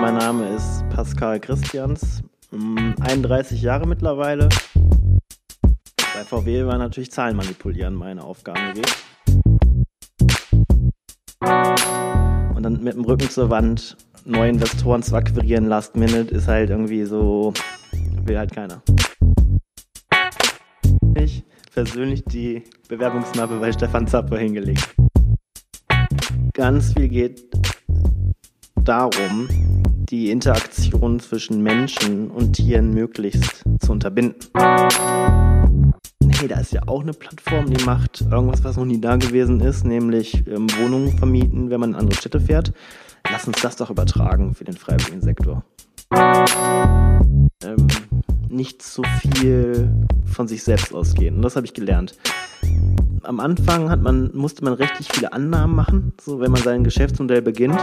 Mein Name ist Pascal Christians, 31 mm, Jahre mittlerweile. Bei VW war natürlich Zahlen manipulieren meine Aufgabe gewesen. Und dann mit dem Rücken zur Wand neue Investoren zu akquirieren, Last Minute, ist halt irgendwie so, will halt keiner. Ich persönlich die Bewerbungsmappe bei Stefan Zapper hingelegt. Ganz viel geht darum, die Interaktion zwischen Menschen und Tieren möglichst zu unterbinden. Hey, da ist ja auch eine Plattform, die macht irgendwas, was noch nie da gewesen ist, nämlich ähm, Wohnungen vermieten, wenn man in andere Städte fährt. Lass uns das doch übertragen für den freiwilligen Sektor. Ähm, nicht so viel von sich selbst ausgehen. Und das habe ich gelernt. Am Anfang man, musste man rechtlich viele Annahmen machen, so wenn man sein Geschäftsmodell beginnt.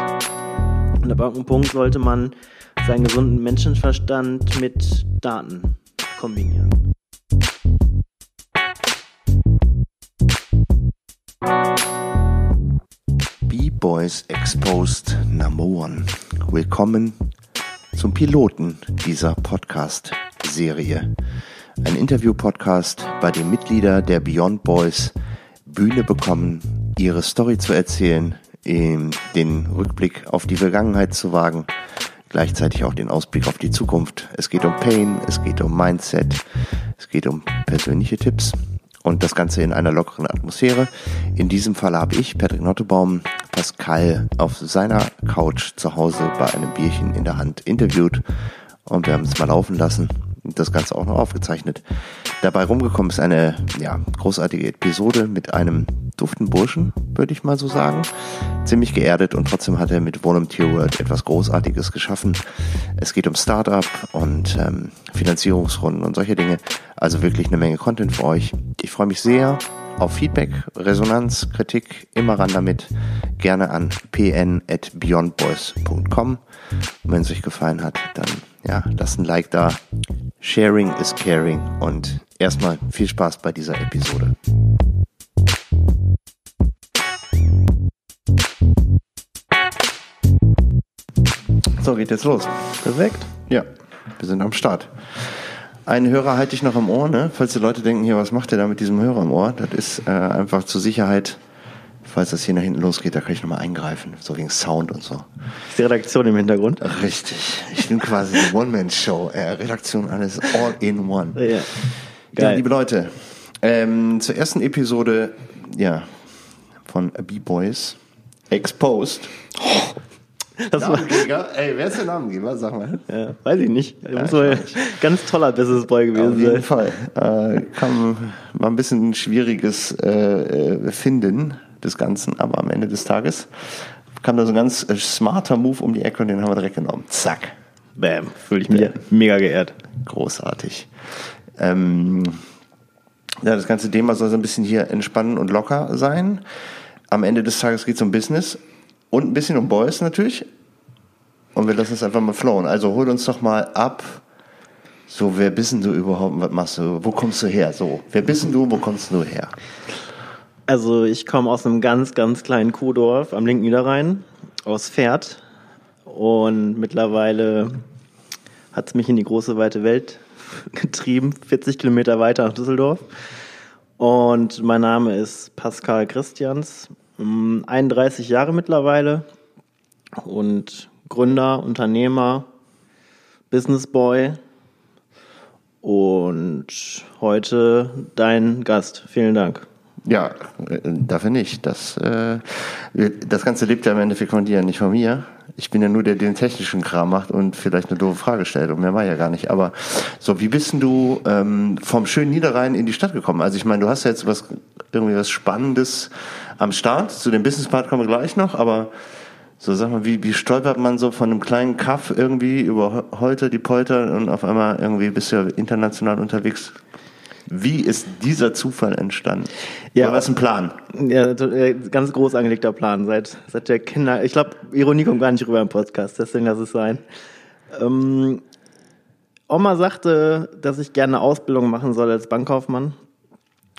Und ab Punkt sollte man seinen gesunden Menschenverstand mit Daten kombinieren. B-Boys Exposed Number One. Willkommen zum Piloten dieser Podcast-Serie. Ein Interview-Podcast, bei dem Mitglieder der Beyond Boys Bühne bekommen, ihre Story zu erzählen, den Rückblick auf die Vergangenheit zu wagen, gleichzeitig auch den Ausblick auf die Zukunft. Es geht um Pain, es geht um Mindset, es geht um persönliche Tipps und das Ganze in einer lockeren Atmosphäre. In diesem Fall habe ich, Patrick Nottebaum, Pascal auf seiner Couch zu Hause bei einem Bierchen in der Hand interviewt und wir haben es mal laufen lassen das Ganze auch noch aufgezeichnet. Dabei rumgekommen ist eine ja, großartige Episode mit einem duften Burschen, würde ich mal so sagen. Ziemlich geerdet und trotzdem hat er mit Volunteer World etwas Großartiges geschaffen. Es geht um Startup und ähm, Finanzierungsrunden und solche Dinge. Also wirklich eine Menge Content für euch. Ich freue mich sehr auf Feedback, Resonanz, Kritik, immer ran damit. Gerne an pn.beyondboys.com. Und wenn es euch gefallen hat, dann ja, lasst ein Like da. Sharing is caring. Und erstmal viel Spaß bei dieser Episode. So, geht jetzt los. Perfekt. Ja, wir sind am Start. Einen Hörer halte ich noch im Ohr, ne? Falls die Leute denken, hier, was macht der da mit diesem Hörer im Ohr? Das ist äh, einfach zur Sicherheit, falls das hier nach hinten losgeht, da kann ich nochmal eingreifen, so wegen Sound und so. Ist die Redaktion im Hintergrund? Richtig. Ich bin quasi eine One-Man-Show. Äh, Redaktion alles all in one. Ja, Geil. ja liebe Leute, ähm, zur ersten Episode, ja, von B-Boys Exposed. Oh. Das Namengeber? Ey, wer ist der Namengeber? Sag mal. Ja, weiß ich nicht. Ja, muss wohl ganz toller Business Boy gewesen sein. Auf jeden Fall. Äh, kam, war ein bisschen ein schwieriges äh, äh, Finden des Ganzen, aber am Ende des Tages kam da so ein ganz äh, smarter Move um die Ecke und den haben wir direkt genommen. Zack. Bam. Fühle ich mich ja. mega geehrt. Großartig. Ähm, ja, das ganze Thema soll so ein bisschen hier entspannen und locker sein. Am Ende des Tages geht es um Business und ein bisschen um Boys natürlich. Und wir lassen es einfach mal flowen. Also hol uns doch mal ab. So, wer bist denn du überhaupt? Was machst du? Wo kommst du her? So, wer bist denn du? Wo kommst du her? Also, ich komme aus einem ganz, ganz kleinen Kuhdorf am linken Niederrhein, aus Pferd. Und mittlerweile hat es mich in die große, weite Welt getrieben, 40 Kilometer weiter nach Düsseldorf. Und mein Name ist Pascal Christians. 31 Jahre mittlerweile und Gründer, Unternehmer, Businessboy und heute dein Gast. Vielen Dank. Ja, äh, dafür nicht. Das, äh, das Ganze lebt ja im Endeffekt von dir, nicht von mir. Ich bin ja nur der, der den technischen Kram macht und vielleicht eine doofe Frage stellt und mehr war ja gar nicht. Aber so, wie bist denn du ähm, vom schönen Niederrhein in die Stadt gekommen? Also ich meine, du hast ja jetzt was irgendwie was Spannendes am Start. Zu dem Business Part kommen wir gleich noch, aber so sag mal, wie, wie stolpert man so von einem kleinen Kaff irgendwie über heute die Polter und auf einmal irgendwie bist du ja international unterwegs? Wie ist dieser Zufall entstanden? Ja, Oder was ist ein Plan? Ja, äh, ganz groß angelegter Plan. Seit, seit der Kinder, ich glaube, Ironie kommt gar nicht rüber im Podcast, deswegen lass es sein. Ähm, Oma sagte, dass ich gerne eine Ausbildung machen soll als Bankkaufmann.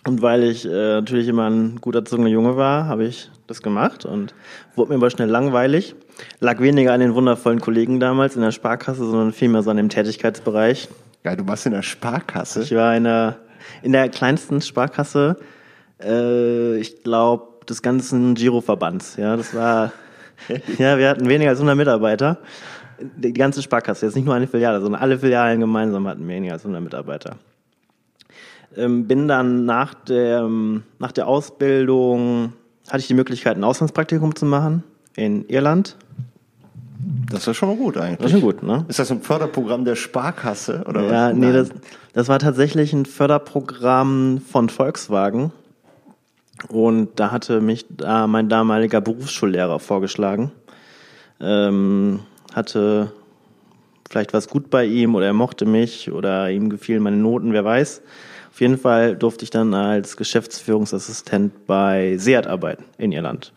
Und weil ich äh, natürlich immer ein gut erzogener Junge war, habe ich das gemacht und wurde mir aber schnell langweilig. Lag weniger an den wundervollen Kollegen damals in der Sparkasse, sondern vielmehr so an dem Tätigkeitsbereich. Geil, du warst in der Sparkasse? Ich war in der, in der kleinsten Sparkasse, äh, ich glaube, des ganzen Giroverbands. Ja, das war, ja, wir hatten weniger als 100 Mitarbeiter. Die ganze Sparkasse, jetzt nicht nur eine Filiale, sondern alle Filialen gemeinsam hatten weniger als 100 Mitarbeiter. Ähm, bin dann nach der, nach der Ausbildung, hatte ich die Möglichkeit, ein Auslandspraktikum zu machen in Irland. Das ist schon mal gut eigentlich. Das ist schon gut, ne? Ist das ein Förderprogramm der Sparkasse oder was? Ja, nee, das, das war tatsächlich ein Förderprogramm von Volkswagen. Und da hatte mich da mein damaliger Berufsschullehrer vorgeschlagen. Ähm, hatte vielleicht was gut bei ihm oder er mochte mich oder ihm gefielen meine Noten, wer weiß. Auf jeden Fall durfte ich dann als Geschäftsführungsassistent bei Seat arbeiten in Irland.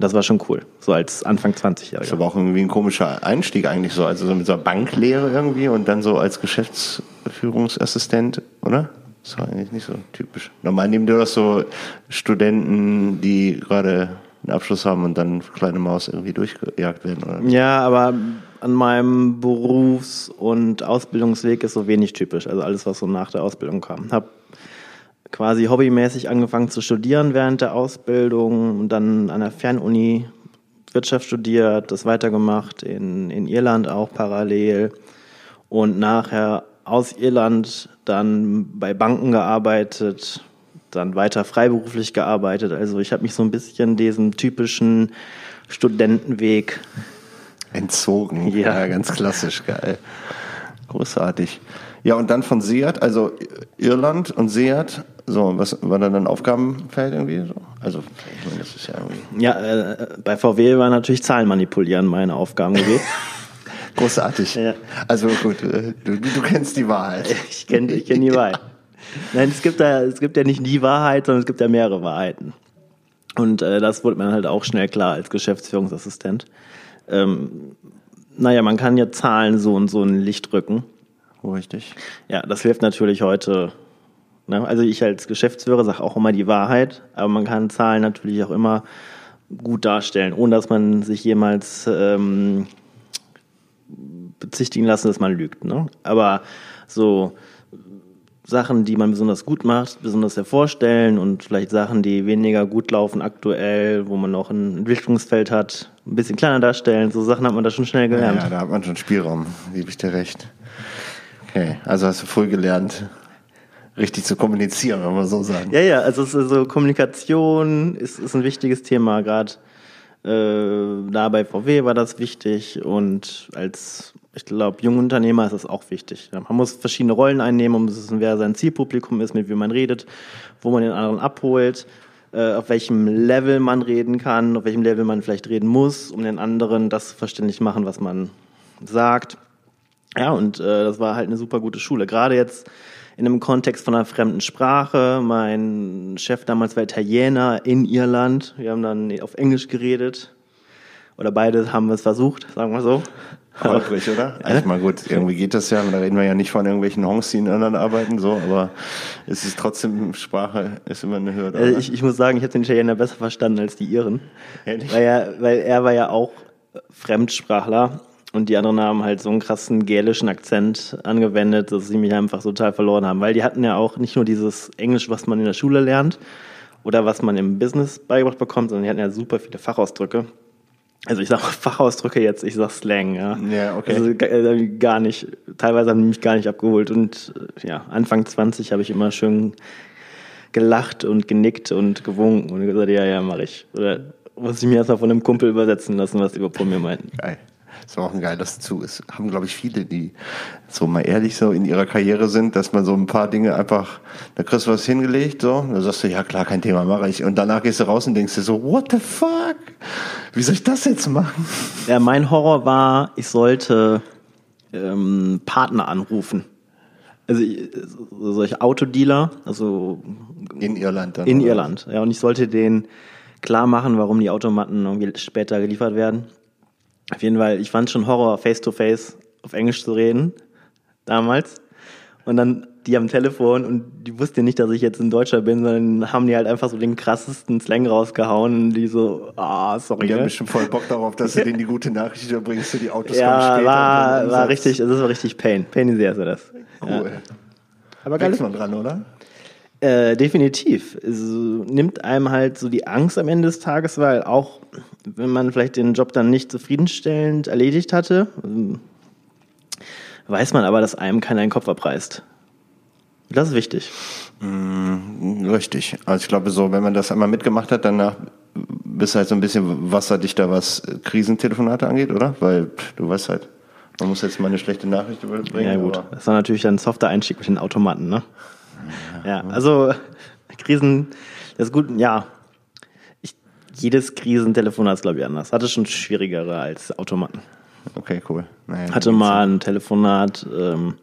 Das war schon cool, so als Anfang 20-Jähriger. Das aber auch irgendwie ein komischer Einstieg eigentlich so, also so mit so einer Banklehre irgendwie und dann so als Geschäftsführungsassistent, oder? Das war eigentlich nicht so typisch. Normal nehmen dir das so Studenten, die gerade einen Abschluss haben und dann kleine Maus irgendwie durchgejagt werden, oder? Ja, aber an meinem Berufs- und Ausbildungsweg ist so wenig typisch. Also alles, was so nach der Ausbildung kam. Hab quasi hobbymäßig angefangen zu studieren während der Ausbildung und dann an der Fernuni Wirtschaft studiert, das weitergemacht, in, in Irland auch parallel und nachher aus Irland dann bei Banken gearbeitet, dann weiter freiberuflich gearbeitet. Also ich habe mich so ein bisschen diesem typischen Studentenweg entzogen. Ja. ja, ganz klassisch, geil. Großartig. Ja, und dann von Seat, also Irland und Seat, so, was war dann ein Aufgabenfeld irgendwie so? Also, ich meine, das ist ja irgendwie. Ja, äh, bei VW war natürlich Zahlen manipulieren meine Aufgabengebiet. Großartig. Ja. Also gut, äh, du, du kennst die Wahrheit. Ich kenne ich kenn die Wahrheit. Nein, es gibt, da, es gibt ja nicht die Wahrheit, sondern es gibt ja mehrere Wahrheiten. Und äh, das wurde mir halt auch schnell klar als Geschäftsführungsassistent. Ähm, naja, man kann ja Zahlen so und so ein Licht rücken. Richtig. Ja, das hilft natürlich heute. Ne? Also ich als Geschäftsführer sage auch immer die Wahrheit, aber man kann Zahlen natürlich auch immer gut darstellen, ohne dass man sich jemals ähm, bezichtigen lassen, dass man lügt. Ne? Aber so Sachen, die man besonders gut macht, besonders hervorstellen und vielleicht Sachen, die weniger gut laufen aktuell, wo man noch ein Entwicklungsfeld hat, ein bisschen kleiner darstellen. So Sachen hat man da schon schnell gelernt. Ja, ja da hat man schon Spielraum, gebe ich dir recht. Okay, also hast du früh gelernt, richtig zu kommunizieren, wenn man so sagen. Ja, ja, also, also Kommunikation ist, ist ein wichtiges Thema, gerade äh, da bei VW war das wichtig und als ich glaube, junge Unternehmer ist das auch wichtig. Man muss verschiedene Rollen einnehmen, um zu wissen, wer sein Zielpublikum ist, mit wem man redet, wo man den anderen abholt, äh, auf welchem Level man reden kann, auf welchem Level man vielleicht reden muss, um den anderen das verständlich machen, was man sagt. Ja, und äh, das war halt eine super gute Schule. Gerade jetzt in einem Kontext von einer fremden Sprache. Mein Chef damals war Italiener in Irland. Wir haben dann auf Englisch geredet. Oder beide haben es versucht, sagen wir so. Holprig, oder? Also mal gut, irgendwie geht das ja, da reden wir ja nicht von irgendwelchen Honks, die in Irland arbeiten, so, aber es ist trotzdem, Sprache ist immer eine Hürde. Also ich, ich muss sagen, ich habe den Italiener besser verstanden als die Iren. Ehrlich? Weil er, weil er war ja auch Fremdsprachler und die anderen haben halt so einen krassen gälischen Akzent angewendet, dass sie mich einfach total verloren haben. Weil die hatten ja auch nicht nur dieses Englisch, was man in der Schule lernt oder was man im Business beigebracht bekommt, sondern die hatten ja super viele Fachausdrücke also ich sage Fachausdrücke jetzt, ich sag Slang, ja. Ja, okay. Also äh, gar nicht, teilweise haben die mich gar nicht abgeholt und äh, ja, Anfang 20 habe ich immer schön gelacht und genickt und gewunken und gesagt, ja, ja, mache ich. Oder muss ich mir erstmal von einem Kumpel übersetzen lassen, was die überhaupt von mir meinten. Geil. Das war auch ein geiles Zug. Es haben, glaube ich, viele, die so mal ehrlich so in ihrer Karriere sind, dass man so ein paar Dinge einfach, da kriegst du was hingelegt, so, da sagst du, ja klar, kein Thema, mache ich. Und danach gehst du raus und denkst dir so, what the fuck? Wie soll ich das jetzt machen? Ja, mein Horror war, ich sollte ähm, Partner anrufen. Also solche Autodealer, also in Irland dann. In Irland, ja, und ich sollte denen klar machen, warum die Automaten irgendwie später geliefert werden. Auf jeden Fall, ich fand schon Horror, face to face auf Englisch zu reden, damals. Und dann die am Telefon und die wussten ja nicht, dass ich jetzt ein Deutscher bin, sondern haben die halt einfach so den krassesten Slang rausgehauen und die so, ah, sorry. Die haben ne? bestimmt voll Bock darauf, dass du denen die gute Nachricht überbringst, die Autos kommen Ja, später. und war, war richtig, das war richtig Pain. Pain in the ass war das. Cool. Aber geil. Wächst man dran, oder? Äh, definitiv. Es nimmt einem halt so die Angst am Ende des Tages, weil auch wenn man vielleicht den Job dann nicht zufriedenstellend erledigt hatte, ähm, weiß man aber, dass einem keiner den Kopf abreißt. Das ist wichtig. Richtig. Also ich glaube so, wenn man das einmal mitgemacht hat, danach bist du halt so ein bisschen wasserdichter, was Krisentelefonate angeht, oder? Weil du weißt halt, man muss jetzt mal eine schlechte Nachricht überbringen. Ja gut, das war natürlich ein softer Einstieg mit den Automaten, ne? Ja, also Krisen, das ist gut, ja. Ich, jedes Krisentelefonat ist, glaube ich, anders. Hatte schon schwierigere als Automaten. Okay, cool. Naja, Hatte mal ein Telefonat, ähm,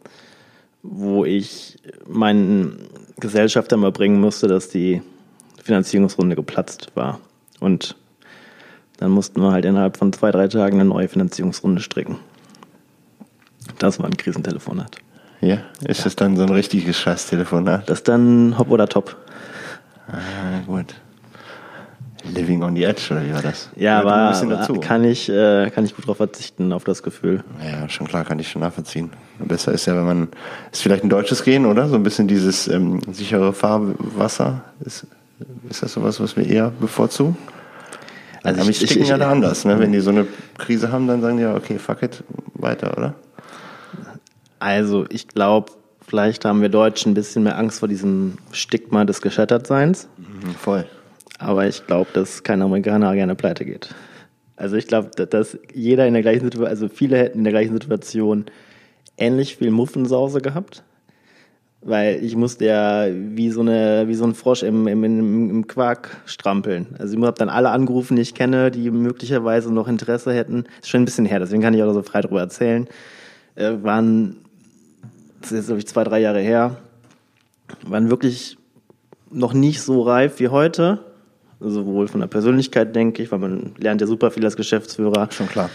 wo ich meinen Gesellschafter mal bringen musste, dass die Finanzierungsrunde geplatzt war. Und dann mussten wir halt innerhalb von zwei, drei Tagen eine neue Finanzierungsrunde stricken. Das war ein Krisentelefonat. Ja, ist das dann so ein richtiges Scheiß-Telefonat? Das ist dann Hop oder Top. Ah, gut. Living on the Edge, oder wie war das? Ja, aber kann ich, äh, kann ich gut drauf verzichten, auf das Gefühl. Ja, schon klar, kann ich schon nachvollziehen. Besser ist ja, wenn man, ist vielleicht ein deutsches Gehen, oder? So ein bisschen dieses ähm, sichere Fahrwasser. Ist, ist das sowas, was wir eher bevorzugen? Also aber ich- ich- ich- ja da anders, ne? Wenn die so eine Krise haben, dann sagen die ja, okay, fuck it, weiter, oder? Also, ich glaube, vielleicht haben wir Deutschen ein bisschen mehr Angst vor diesem Stigma des Gescheitertseins. Mhm, voll. Aber ich glaube, dass kein Amerikaner gerne pleite geht. Also ich glaube, da- dass jeder in der gleichen Situation, also viele hätten in der gleichen Situation ähnlich viel Muffensause gehabt. Weil ich musste ja wie so, eine, wie so ein Frosch im, im, im, im Quark strampeln. Also ich habe dann alle angerufen, die ich kenne, die möglicherweise noch Interesse hätten. Ist schon ein bisschen her, deswegen kann ich auch so frei drüber erzählen. Äh, waren, das ist jetzt glaube ich zwei, drei Jahre her, waren wirklich noch nicht so reif wie heute. Sowohl von der Persönlichkeit, denke ich, weil man lernt ja super viel als Geschäftsführer Schon klar.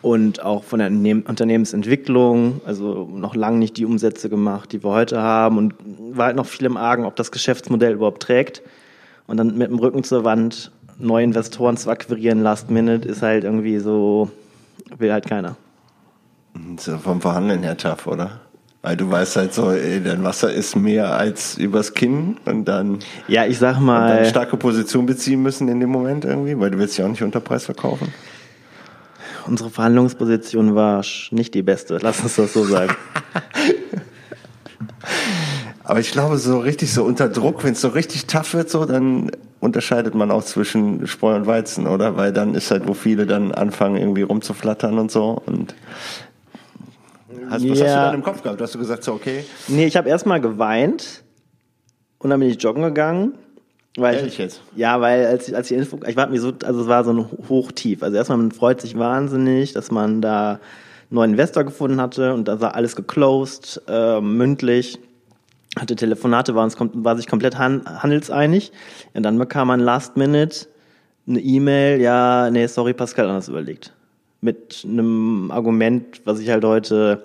und auch von der Unternehm- Unternehmensentwicklung, also noch lange nicht die Umsätze gemacht, die wir heute haben und war halt noch viel im Argen, ob das Geschäftsmodell überhaupt trägt. Und dann mit dem Rücken zur Wand neue Investoren zu akquirieren, last minute, ist halt irgendwie so, will halt keiner. So vom Verhandeln her tough, oder? Weil du weißt halt so, ey, dein Wasser ist mehr als übers Kinn und dann, Ja, ich sag und dann mal, starke Position beziehen müssen in dem Moment irgendwie, weil du willst ja auch nicht unter Preis verkaufen. unsere Verhandlungsposition war nicht die beste, lass uns das so sagen. Aber ich glaube, so richtig so unter Druck, wenn es so richtig tough wird, so, dann unterscheidet man auch zwischen Spreu und Weizen, oder? Weil dann ist halt, wo viele dann anfangen, irgendwie rumzuflattern und so. Und hast, was hast du Ja. dann im Kopf gehabt? Hast du gesagt, so, okay, Nee, ich habe erstmal geweint und dann bin ich joggen gegangen. Weil Ehrlich ich, jetzt? Ja, weil als, als die Info, ich war mir so, also es war so ein Hochtief. Also erstmal, man freut sich wahnsinnig, dass man da einen neuen Investor gefunden hatte und da war alles geclosed, äh, mündlich, hatte Telefonate, war, uns, war sich komplett han, handelseinig. Und dann bekam man last minute eine E-Mail, ja, nee, sorry, Pascal, anders überlegt. Mit einem Argument, was ich halt heute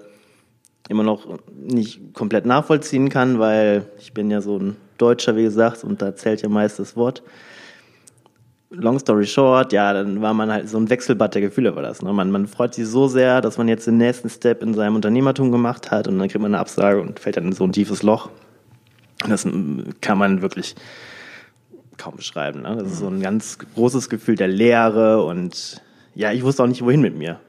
immer noch nicht komplett nachvollziehen kann, weil ich bin ja so ein Deutscher, wie gesagt, und da zählt ja meist das Wort. Long story short, ja, dann war man halt so ein Wechselbad der Gefühle war das. Ne? Man, man freut sich so sehr, dass man jetzt den nächsten Step in seinem Unternehmertum gemacht hat und dann kriegt man eine Absage und fällt dann in so ein tiefes Loch. Das mm, kann man wirklich kaum beschreiben. Ne? Das ist so ein ganz großes Gefühl der Leere und ja, ich wusste auch nicht, wohin mit mir.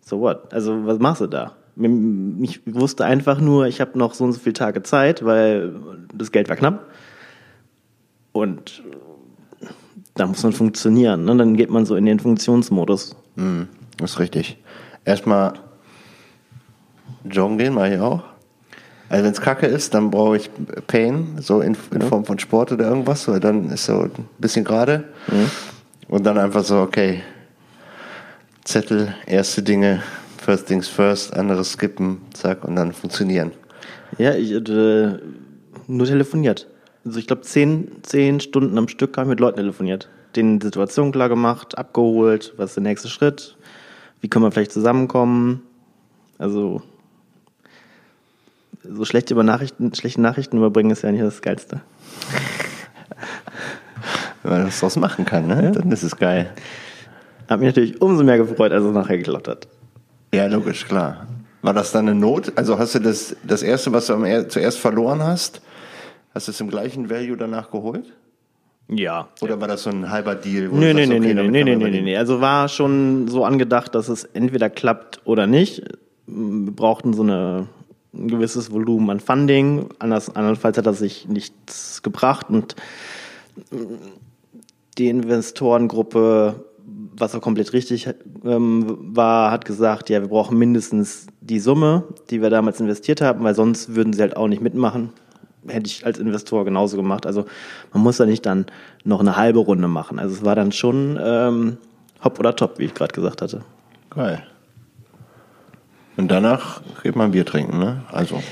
So what? Also, was machst du da? Ich wusste einfach nur, ich habe noch so und so viele Tage Zeit, weil das Geld war knapp. Und da muss man funktionieren. Ne? Dann geht man so in den Funktionsmodus. hm, das ist richtig. Erstmal joggen gehen, mache ich auch. Also wenn es kacke ist, dann brauche ich Pain, so in, in Form von Sport oder irgendwas, weil dann ist so ein bisschen gerade. Und dann einfach so, okay, Zettel, erste Dinge, first things first, anderes skippen, zack, und dann funktionieren. Ja, ich hatte nur telefoniert. Also ich glaube, zehn, zehn Stunden am Stück habe ich mit Leuten telefoniert. Den Situation klar gemacht, abgeholt, was ist der nächste Schritt, wie können wir vielleicht zusammenkommen. Also so schlechte, über Nachrichten, schlechte Nachrichten überbringen ist ja nicht das Geilste. Wenn man das draus machen kann, ne? Ja. dann ist es geil. Hat mich natürlich umso mehr gefreut, als es nachher geklappt hat. Ja, logisch, klar. War das dann eine Not? Also hast du das, das erste, was du am, zuerst verloren hast, hast du es im gleichen Value danach geholt? Ja. Oder war das so ein halber Deal? Nee, nee, nee, okay, nee, nee, nee, nee, nee. Also war schon so angedacht, dass es entweder klappt oder nicht. Wir brauchten so eine, ein gewisses Volumen an Funding. Anders, andernfalls hat das sich nichts gebracht und die Investorengruppe was auch komplett richtig ähm, war, hat gesagt, ja, wir brauchen mindestens die Summe, die wir damals investiert haben, weil sonst würden sie halt auch nicht mitmachen. Hätte ich als Investor genauso gemacht. Also man muss da nicht dann noch eine halbe Runde machen. Also es war dann schon ähm, hopp oder top, wie ich gerade gesagt hatte. Geil. Und danach geht man Bier trinken, ne? Also.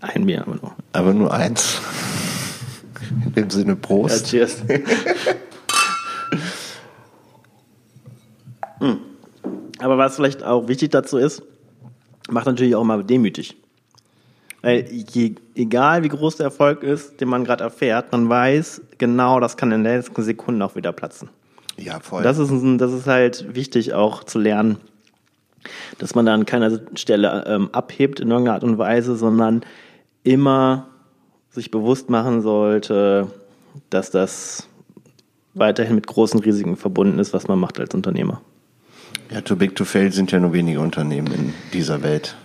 Ein Bier aber nur. Aber nur eins. In dem Sinne Prost. Ja, cheers. Hm. Aber was vielleicht auch wichtig dazu ist, macht natürlich auch mal demütig. Weil je, egal wie groß der Erfolg ist, den man gerade erfährt, man weiß genau, das kann in den letzten Sekunden auch wieder platzen. Ja, voll. Das ist, das ist halt wichtig auch zu lernen, dass man da an keiner Stelle ähm, abhebt in irgendeiner Art und Weise, sondern immer sich bewusst machen sollte, dass das weiterhin mit großen Risiken verbunden ist, was man macht als Unternehmer. Ja, too big to fail sind ja nur wenige Unternehmen in dieser Welt.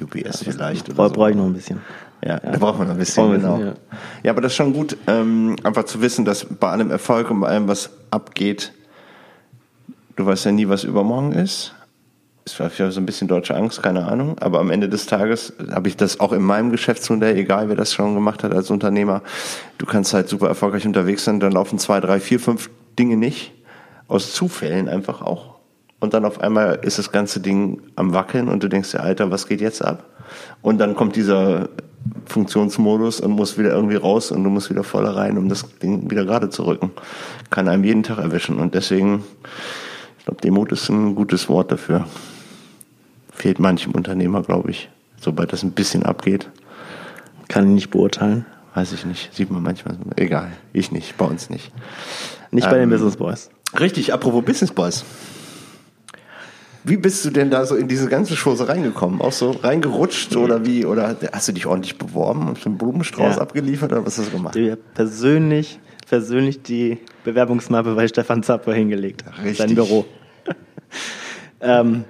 UBS ja, vielleicht. Brauche ich noch ein bisschen. Ja, ja, da braucht man ein bisschen, genau. Ja. ja. aber das ist schon gut, ähm, einfach zu wissen, dass bei allem Erfolg und bei allem, was abgeht, du weißt ja nie, was übermorgen ist. Ist vielleicht so ein bisschen deutsche Angst, keine Ahnung. Aber am Ende des Tages habe ich das auch in meinem Geschäftsmodell, egal wer das schon gemacht hat als Unternehmer. Du kannst halt super erfolgreich unterwegs sein, dann laufen zwei, drei, vier, fünf Dinge nicht. Aus Zufällen einfach auch und dann auf einmal ist das ganze Ding am Wackeln und du denkst dir, Alter, was geht jetzt ab? Und dann kommt dieser Funktionsmodus und muss wieder irgendwie raus und du musst wieder voll rein, um das Ding wieder gerade zu rücken. Kann einem jeden Tag erwischen und deswegen, ich glaube, Demut ist ein gutes Wort dafür. Fehlt manchem Unternehmer, glaube ich, sobald das ein bisschen abgeht. Kann ich nicht beurteilen. Weiß ich nicht. Sieht man manchmal. Egal. Ich nicht. Bei uns nicht. Nicht bei ähm, den Business Boys. Richtig. Apropos Business Boys. Wie bist du denn da so in diese ganze Chose reingekommen? Auch so reingerutscht oder wie? Oder hast du dich ordentlich beworben und einen Blumenstrauß ja. abgeliefert oder was hast du gemacht? Ich persönlich, persönlich die Bewerbungsmappe bei Stefan Zapper hingelegt. Richtig. Sein Büro. ähm,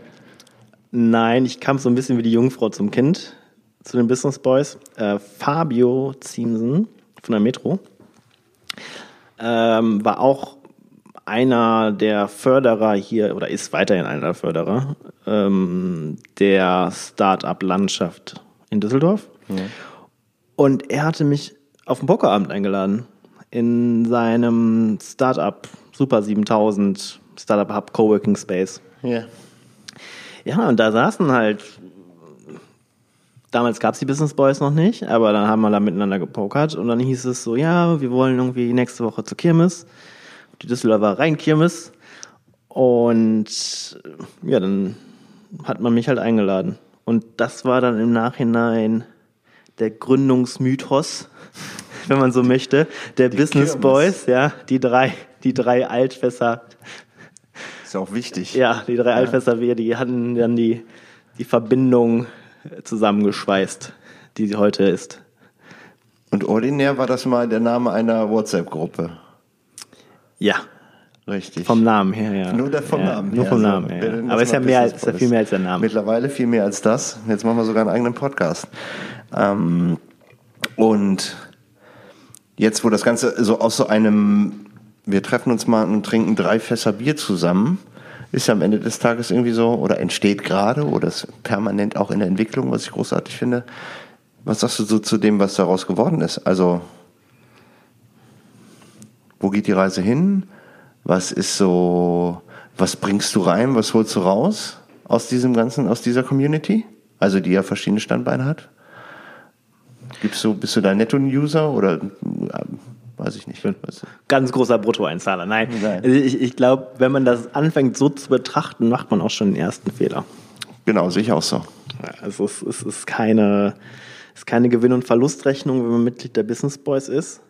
nein, ich kam so ein bisschen wie die Jungfrau zum Kind zu den Business Boys. Äh, Fabio Ziemsen von der Metro ähm, war auch einer der Förderer hier, oder ist weiterhin einer der Förderer, ähm, der Start-up-Landschaft in Düsseldorf. Ja. Und er hatte mich auf den Pokerabend eingeladen in seinem Startup Super 7000 Startup Hub Coworking Space. Ja. Ja, und da saßen halt, damals gab es die Business Boys noch nicht, aber dann haben wir da miteinander gepokert und dann hieß es so, ja, wir wollen irgendwie nächste Woche zur Kirmes die Düsseldorfer Rheinkirmes. Und ja, dann hat man mich halt eingeladen. Und das war dann im Nachhinein der Gründungsmythos, wenn man so möchte, der die Business Kirmes. Boys, ja, die drei, die drei Altfässer. Ist auch wichtig. Ja, die drei ja. Altfässer, wir, die hatten dann die, die Verbindung zusammengeschweißt, die sie heute ist. Und ordinär war das mal der Name einer WhatsApp-Gruppe. Ja. Richtig. Vom Namen her, ja. Nur der vom ja, Namen Nur vom so. Namen her. Ja. Aber ist ja, mehr als, ist ja viel mehr als der Name. Mittlerweile viel mehr als das. Jetzt machen wir sogar einen eigenen Podcast. Ähm, und jetzt, wo das Ganze so aus so einem, wir treffen uns mal und trinken drei Fässer Bier zusammen, ist ja am Ende des Tages irgendwie so, oder entsteht gerade, oder ist permanent auch in der Entwicklung, was ich großartig finde. Was sagst du so zu dem, was daraus geworden ist? Also, wo geht die Reise hin? Was ist so, was bringst du rein, was holst du raus aus diesem ganzen, aus dieser Community? Also die ja verschiedene Standbeine hat. Gibst du, bist du da Netto-User oder weiß ich nicht. Ganz großer Bruttoeinzahler. Nein. Nein. Also ich, ich glaube, wenn man das anfängt so zu betrachten, macht man auch schon den ersten Fehler. Genau, sehe ich auch so. Also es, es ist keine, es ist keine Gewinn- und Verlustrechnung, wenn man Mitglied der Business Boys ist,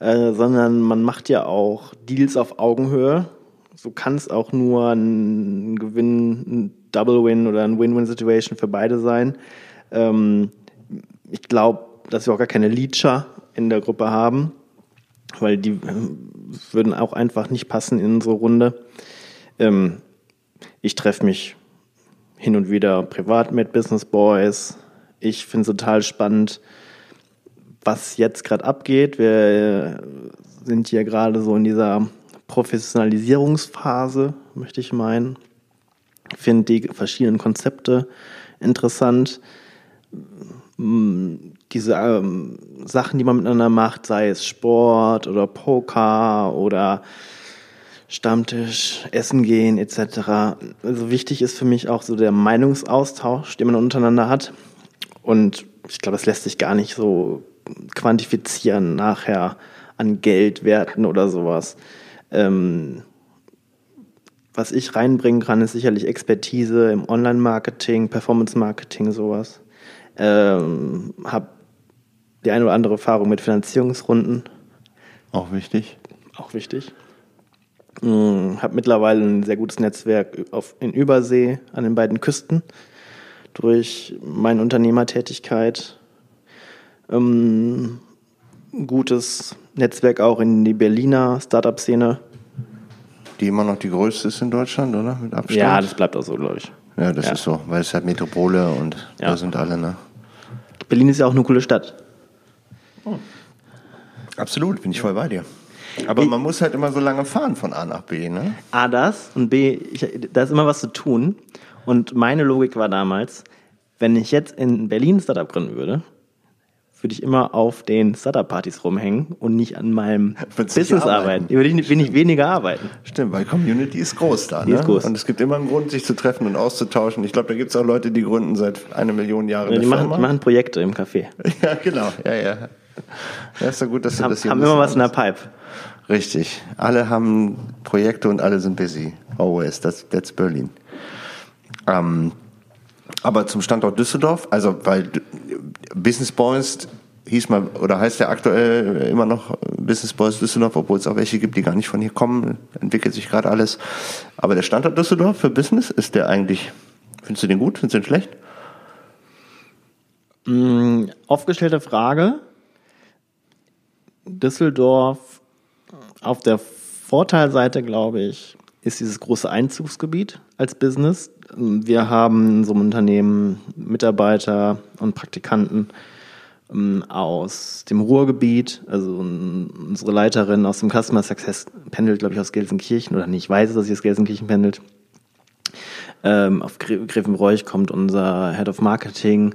äh, sondern man macht ja auch Deals auf Augenhöhe. So kann es auch nur ein Gewinn, ein Double-Win oder ein Win-Win-Situation für beide sein. Ähm, ich glaube, dass wir auch gar keine Leecher in der Gruppe haben, weil die äh, würden auch einfach nicht passen in unsere Runde. Ähm, ich treffe mich hin und wieder privat mit Business Boys. Ich finde es total spannend, was jetzt gerade abgeht. Wir sind hier gerade so in dieser Professionalisierungsphase, möchte ich meinen. Ich finde die verschiedenen Konzepte interessant. Diese ähm, Sachen, die man miteinander macht, sei es Sport oder Poker oder Stammtisch, Essen gehen etc. Also wichtig ist für mich auch so der Meinungsaustausch, den man untereinander hat. Und ich glaube, es lässt sich gar nicht so quantifizieren nachher an Geldwerten oder sowas. Ähm, was ich reinbringen kann, ist sicherlich Expertise im Online-Marketing, Performance-Marketing, sowas. Ähm, hab die eine oder andere Erfahrung mit Finanzierungsrunden. Auch wichtig. Auch wichtig. Hm, habe mittlerweile ein sehr gutes Netzwerk auf, in Übersee an den beiden Küsten durch meine Unternehmertätigkeit. Ähm, gutes Netzwerk auch in die Berliner Startup-Szene. Die immer noch die größte ist in Deutschland, oder? Mit Abstand? Ja, das bleibt auch so, glaube ich. Ja, das Ja. ist so, weil es halt Metropole und Ja. da sind alle, ne? Berlin ist ja auch eine coole Stadt. Absolut, bin ich voll bei dir. Aber man muss halt immer so lange fahren von A nach B, ne? A, das und B, ich, da ist immer was zu tun. Und meine Logik war damals, wenn ich jetzt in Berlin ein Startup gründen würde, würde ich immer auf den Startup-Partys rumhängen und nicht an meinem Würdest Business arbeiten. arbeiten. Würde ich, ich weniger arbeiten. Stimmt, weil Community ist groß da, Die ne? ist groß. Und es gibt immer einen Grund, sich zu treffen und auszutauschen. Ich glaube, da gibt es auch Leute, die gründen seit einer Million Jahren Die machen, die machen Projekte im Café. Ja, genau, ja, ja. Ja, ist doch gut, dass du Haben, das hier haben immer was in der Pipe. Richtig. Alle haben Projekte und alle sind busy. Always. That's, that's Berlin. Ähm, aber zum Standort Düsseldorf, also weil Business Boys hieß mal oder heißt ja aktuell immer noch Business Boys Düsseldorf, obwohl es auch welche gibt, die gar nicht von hier kommen, entwickelt sich gerade alles. Aber der Standort Düsseldorf für Business ist der eigentlich, findest du den gut, findest du den schlecht? Mm, Aufgestellte Frage. Düsseldorf auf der Vorteilseite, glaube ich, ist dieses große Einzugsgebiet als Business. Wir haben in so einem Unternehmen Mitarbeiter und Praktikanten ähm, aus dem Ruhrgebiet. Also unsere Leiterin aus dem Customer Success pendelt, glaube ich, aus Gelsenkirchen oder nicht. Ich weiß, dass sie aus Gelsenkirchen pendelt. Ähm, auf Gre- Grevenbroich kommt unser Head of Marketing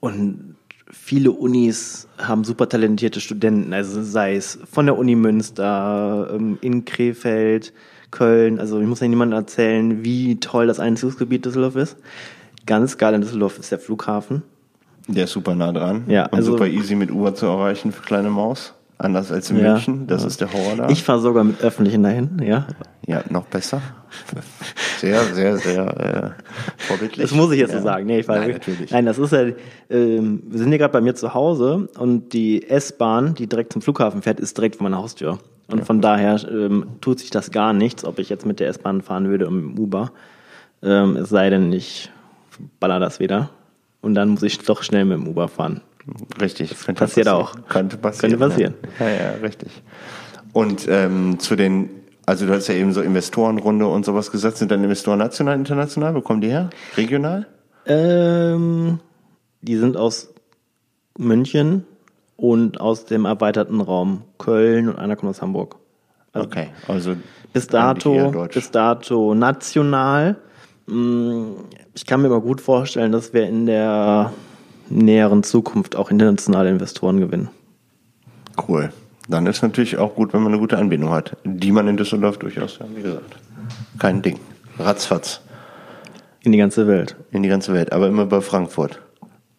und viele Unis haben super talentierte Studenten, also sei es von der Uni Münster, ähm, in Krefeld, Köln. Also ich muss ja niemandem erzählen, wie toll das Einzugsgebiet Düsseldorf ist. Ganz geil in Düsseldorf ist der Flughafen. Der ist super nah dran. Ja, und also- super easy mit Uber zu erreichen für kleine Maus. Anders als in Ja. München. Das ist der Horror da. Ich fahre sogar mit Öffentlichen dahin, ja. Ja, noch besser. Sehr, sehr, sehr äh, vorbildlich. Das muss ich jetzt ja. so sagen. Nee, ich war, Nein, natürlich. Nein, das ist ja, ähm, wir sind ja gerade bei mir zu Hause und die S-Bahn, die direkt zum Flughafen fährt, ist direkt vor meiner Haustür. Und von daher ähm, tut sich das gar nichts, ob ich jetzt mit der S-Bahn fahren würde und mit dem Uber. Ähm, es sei denn, ich baller das wieder. Und dann muss ich doch schnell mit dem Uber fahren. Richtig. Könnte passiert passieren. auch. Könnte passieren. Könnte passieren. Ja, ja, ja richtig. Und ähm, zu den, also du hast ja eben so Investorenrunde und sowas gesagt. Sind dann Investoren national, international? Wo kommen die her? Regional? Ähm, die sind aus München und aus dem erweiterten Raum Köln und einer kommt aus Hamburg. Also Okay, also bis dato, bis dato national. Mm, Ich kann mir aber gut vorstellen, dass wir in der näheren Zukunft auch internationale Investoren gewinnen. Cool. Dann ist natürlich auch gut, wenn man eine gute Anbindung hat, die man in Düsseldorf durchaus, ja, wie gesagt, kein Ding. Ratzfatz In die ganze Welt. in die ganze Welt, aber immer bei Frankfurt.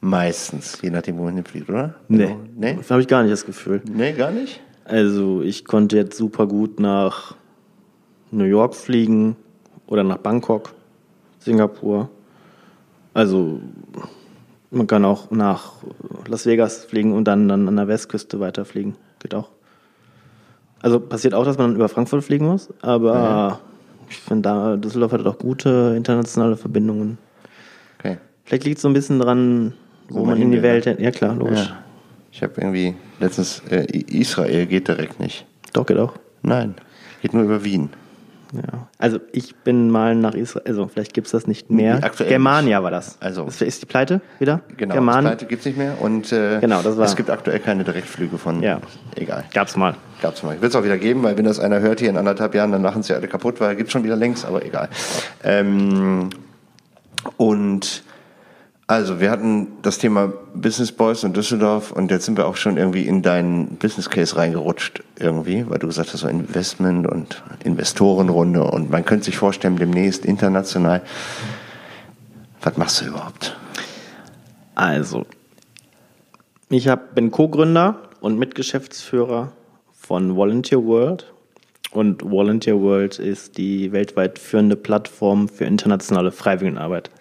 Meistens, je nachdem, wo man hinfliegt, oder? Nee. Nee? Das habe ich gar nicht das Gefühl. Nee, gar nicht? Also ich konnte jetzt super gut nach New York fliegen oder nach Bangkok, Singapur. Also man kann auch nach Las Vegas fliegen und dann, dann an der Westküste weiterfliegen. Geht auch. Also passiert auch, dass man über Frankfurt fliegen muss, aber ja. ich finde, da Düsseldorf hat auch gute internationale Verbindungen. Okay. Vielleicht liegt es so ein bisschen dran, wo, wo man, in die Welt. Ja, klar, logisch. Ja. Ich habe irgendwie letztens äh, Israel geht direkt nicht. Doch, geht auch. Nein, geht nur über Wien. Ja. Also ich bin mal nach Israel, also vielleicht gibt es das nicht mehr. Germania war das. Also ist, ist die Pleite wieder? Genau, German die Pleite gibt es nicht mehr und äh, genau, das war. es gibt aktuell keine Direktflüge von. Ja. Egal. Gab's mal. Gab's mal. Wird es auch wieder geben, weil wenn das einer hört hier in anderthalb Jahren, dann machen sie alle kaputt, weil gibt schon wieder längst, aber egal. Ähm, und also, wir hatten das Thema Business Boys und Düsseldorf und jetzt sind wir auch schon irgendwie in deinen Business Case reingerutscht irgendwie, weil du gesagt hast, so Investment und Investorenrunde und man könnte sich vorstellen, demnächst international. Was machst du überhaupt? Also, ich hab, bin Co-Gründer und Mitgeschäftsführer von Volunteer World. Und Volunteer World ist die weltweit führende Plattform für internationale Freiwilligenarbeit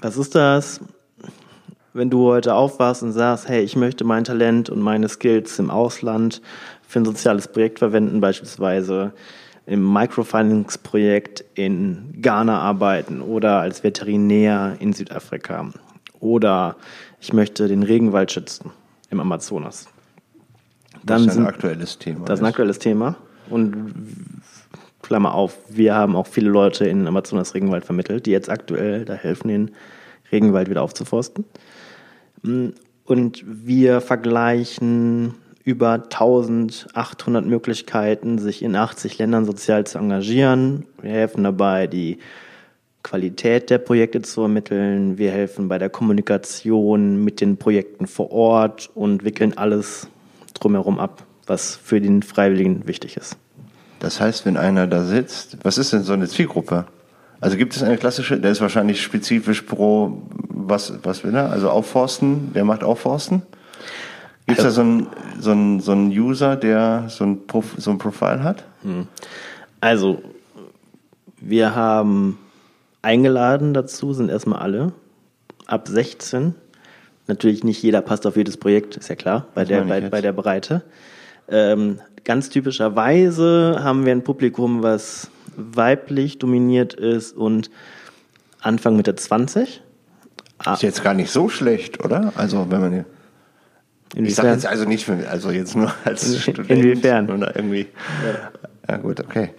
was ist das, wenn du heute aufwachst und sagst, hey, ich möchte mein Talent und meine Skills im Ausland für ein soziales Projekt verwenden, beispielsweise im Microfinance-Projekt in Ghana arbeiten oder als Veterinär in Südafrika oder ich möchte den Regenwald schützen im Amazonas. Dann das ist ein aktuelles Thema. Das ist ein aktuelles Thema und Klammer auf, wir haben auch viele Leute in Amazonas Regenwald vermittelt, die jetzt aktuell da helfen, den Regenwald wieder aufzuforsten. Und wir vergleichen über 1800 Möglichkeiten, sich in 80 Ländern sozial zu engagieren. Wir helfen dabei, die Qualität der Projekte zu ermitteln. Wir helfen bei der Kommunikation mit den Projekten vor Ort und wickeln alles drumherum ab, was für den Freiwilligen wichtig ist. Das heißt, wenn einer da sitzt, was ist denn so eine Zielgruppe? Also gibt es eine klassische, der ist wahrscheinlich spezifisch pro, was, was will er? Also Aufforsten, wer macht Aufforsten? Gibt es also, da so einen, so, einen, so einen User, der so ein, Prof, so ein Profil hat? Hm. Also, wir haben eingeladen dazu, sind erstmal alle ab 16. Natürlich nicht jeder passt auf jedes Projekt, ist ja klar, bei, der, bei, bei der Breite. Ähm, ganz typischerweise haben wir ein Publikum, was weiblich dominiert ist und Anfang Mitte 20. Ah. Ist jetzt gar nicht so schlecht, oder? Also wenn man Inwiefern? Ich sage jetzt also nicht für, also jetzt nur als Student Inwiefern? oder irgendwie. Ja. Ja gut, okay.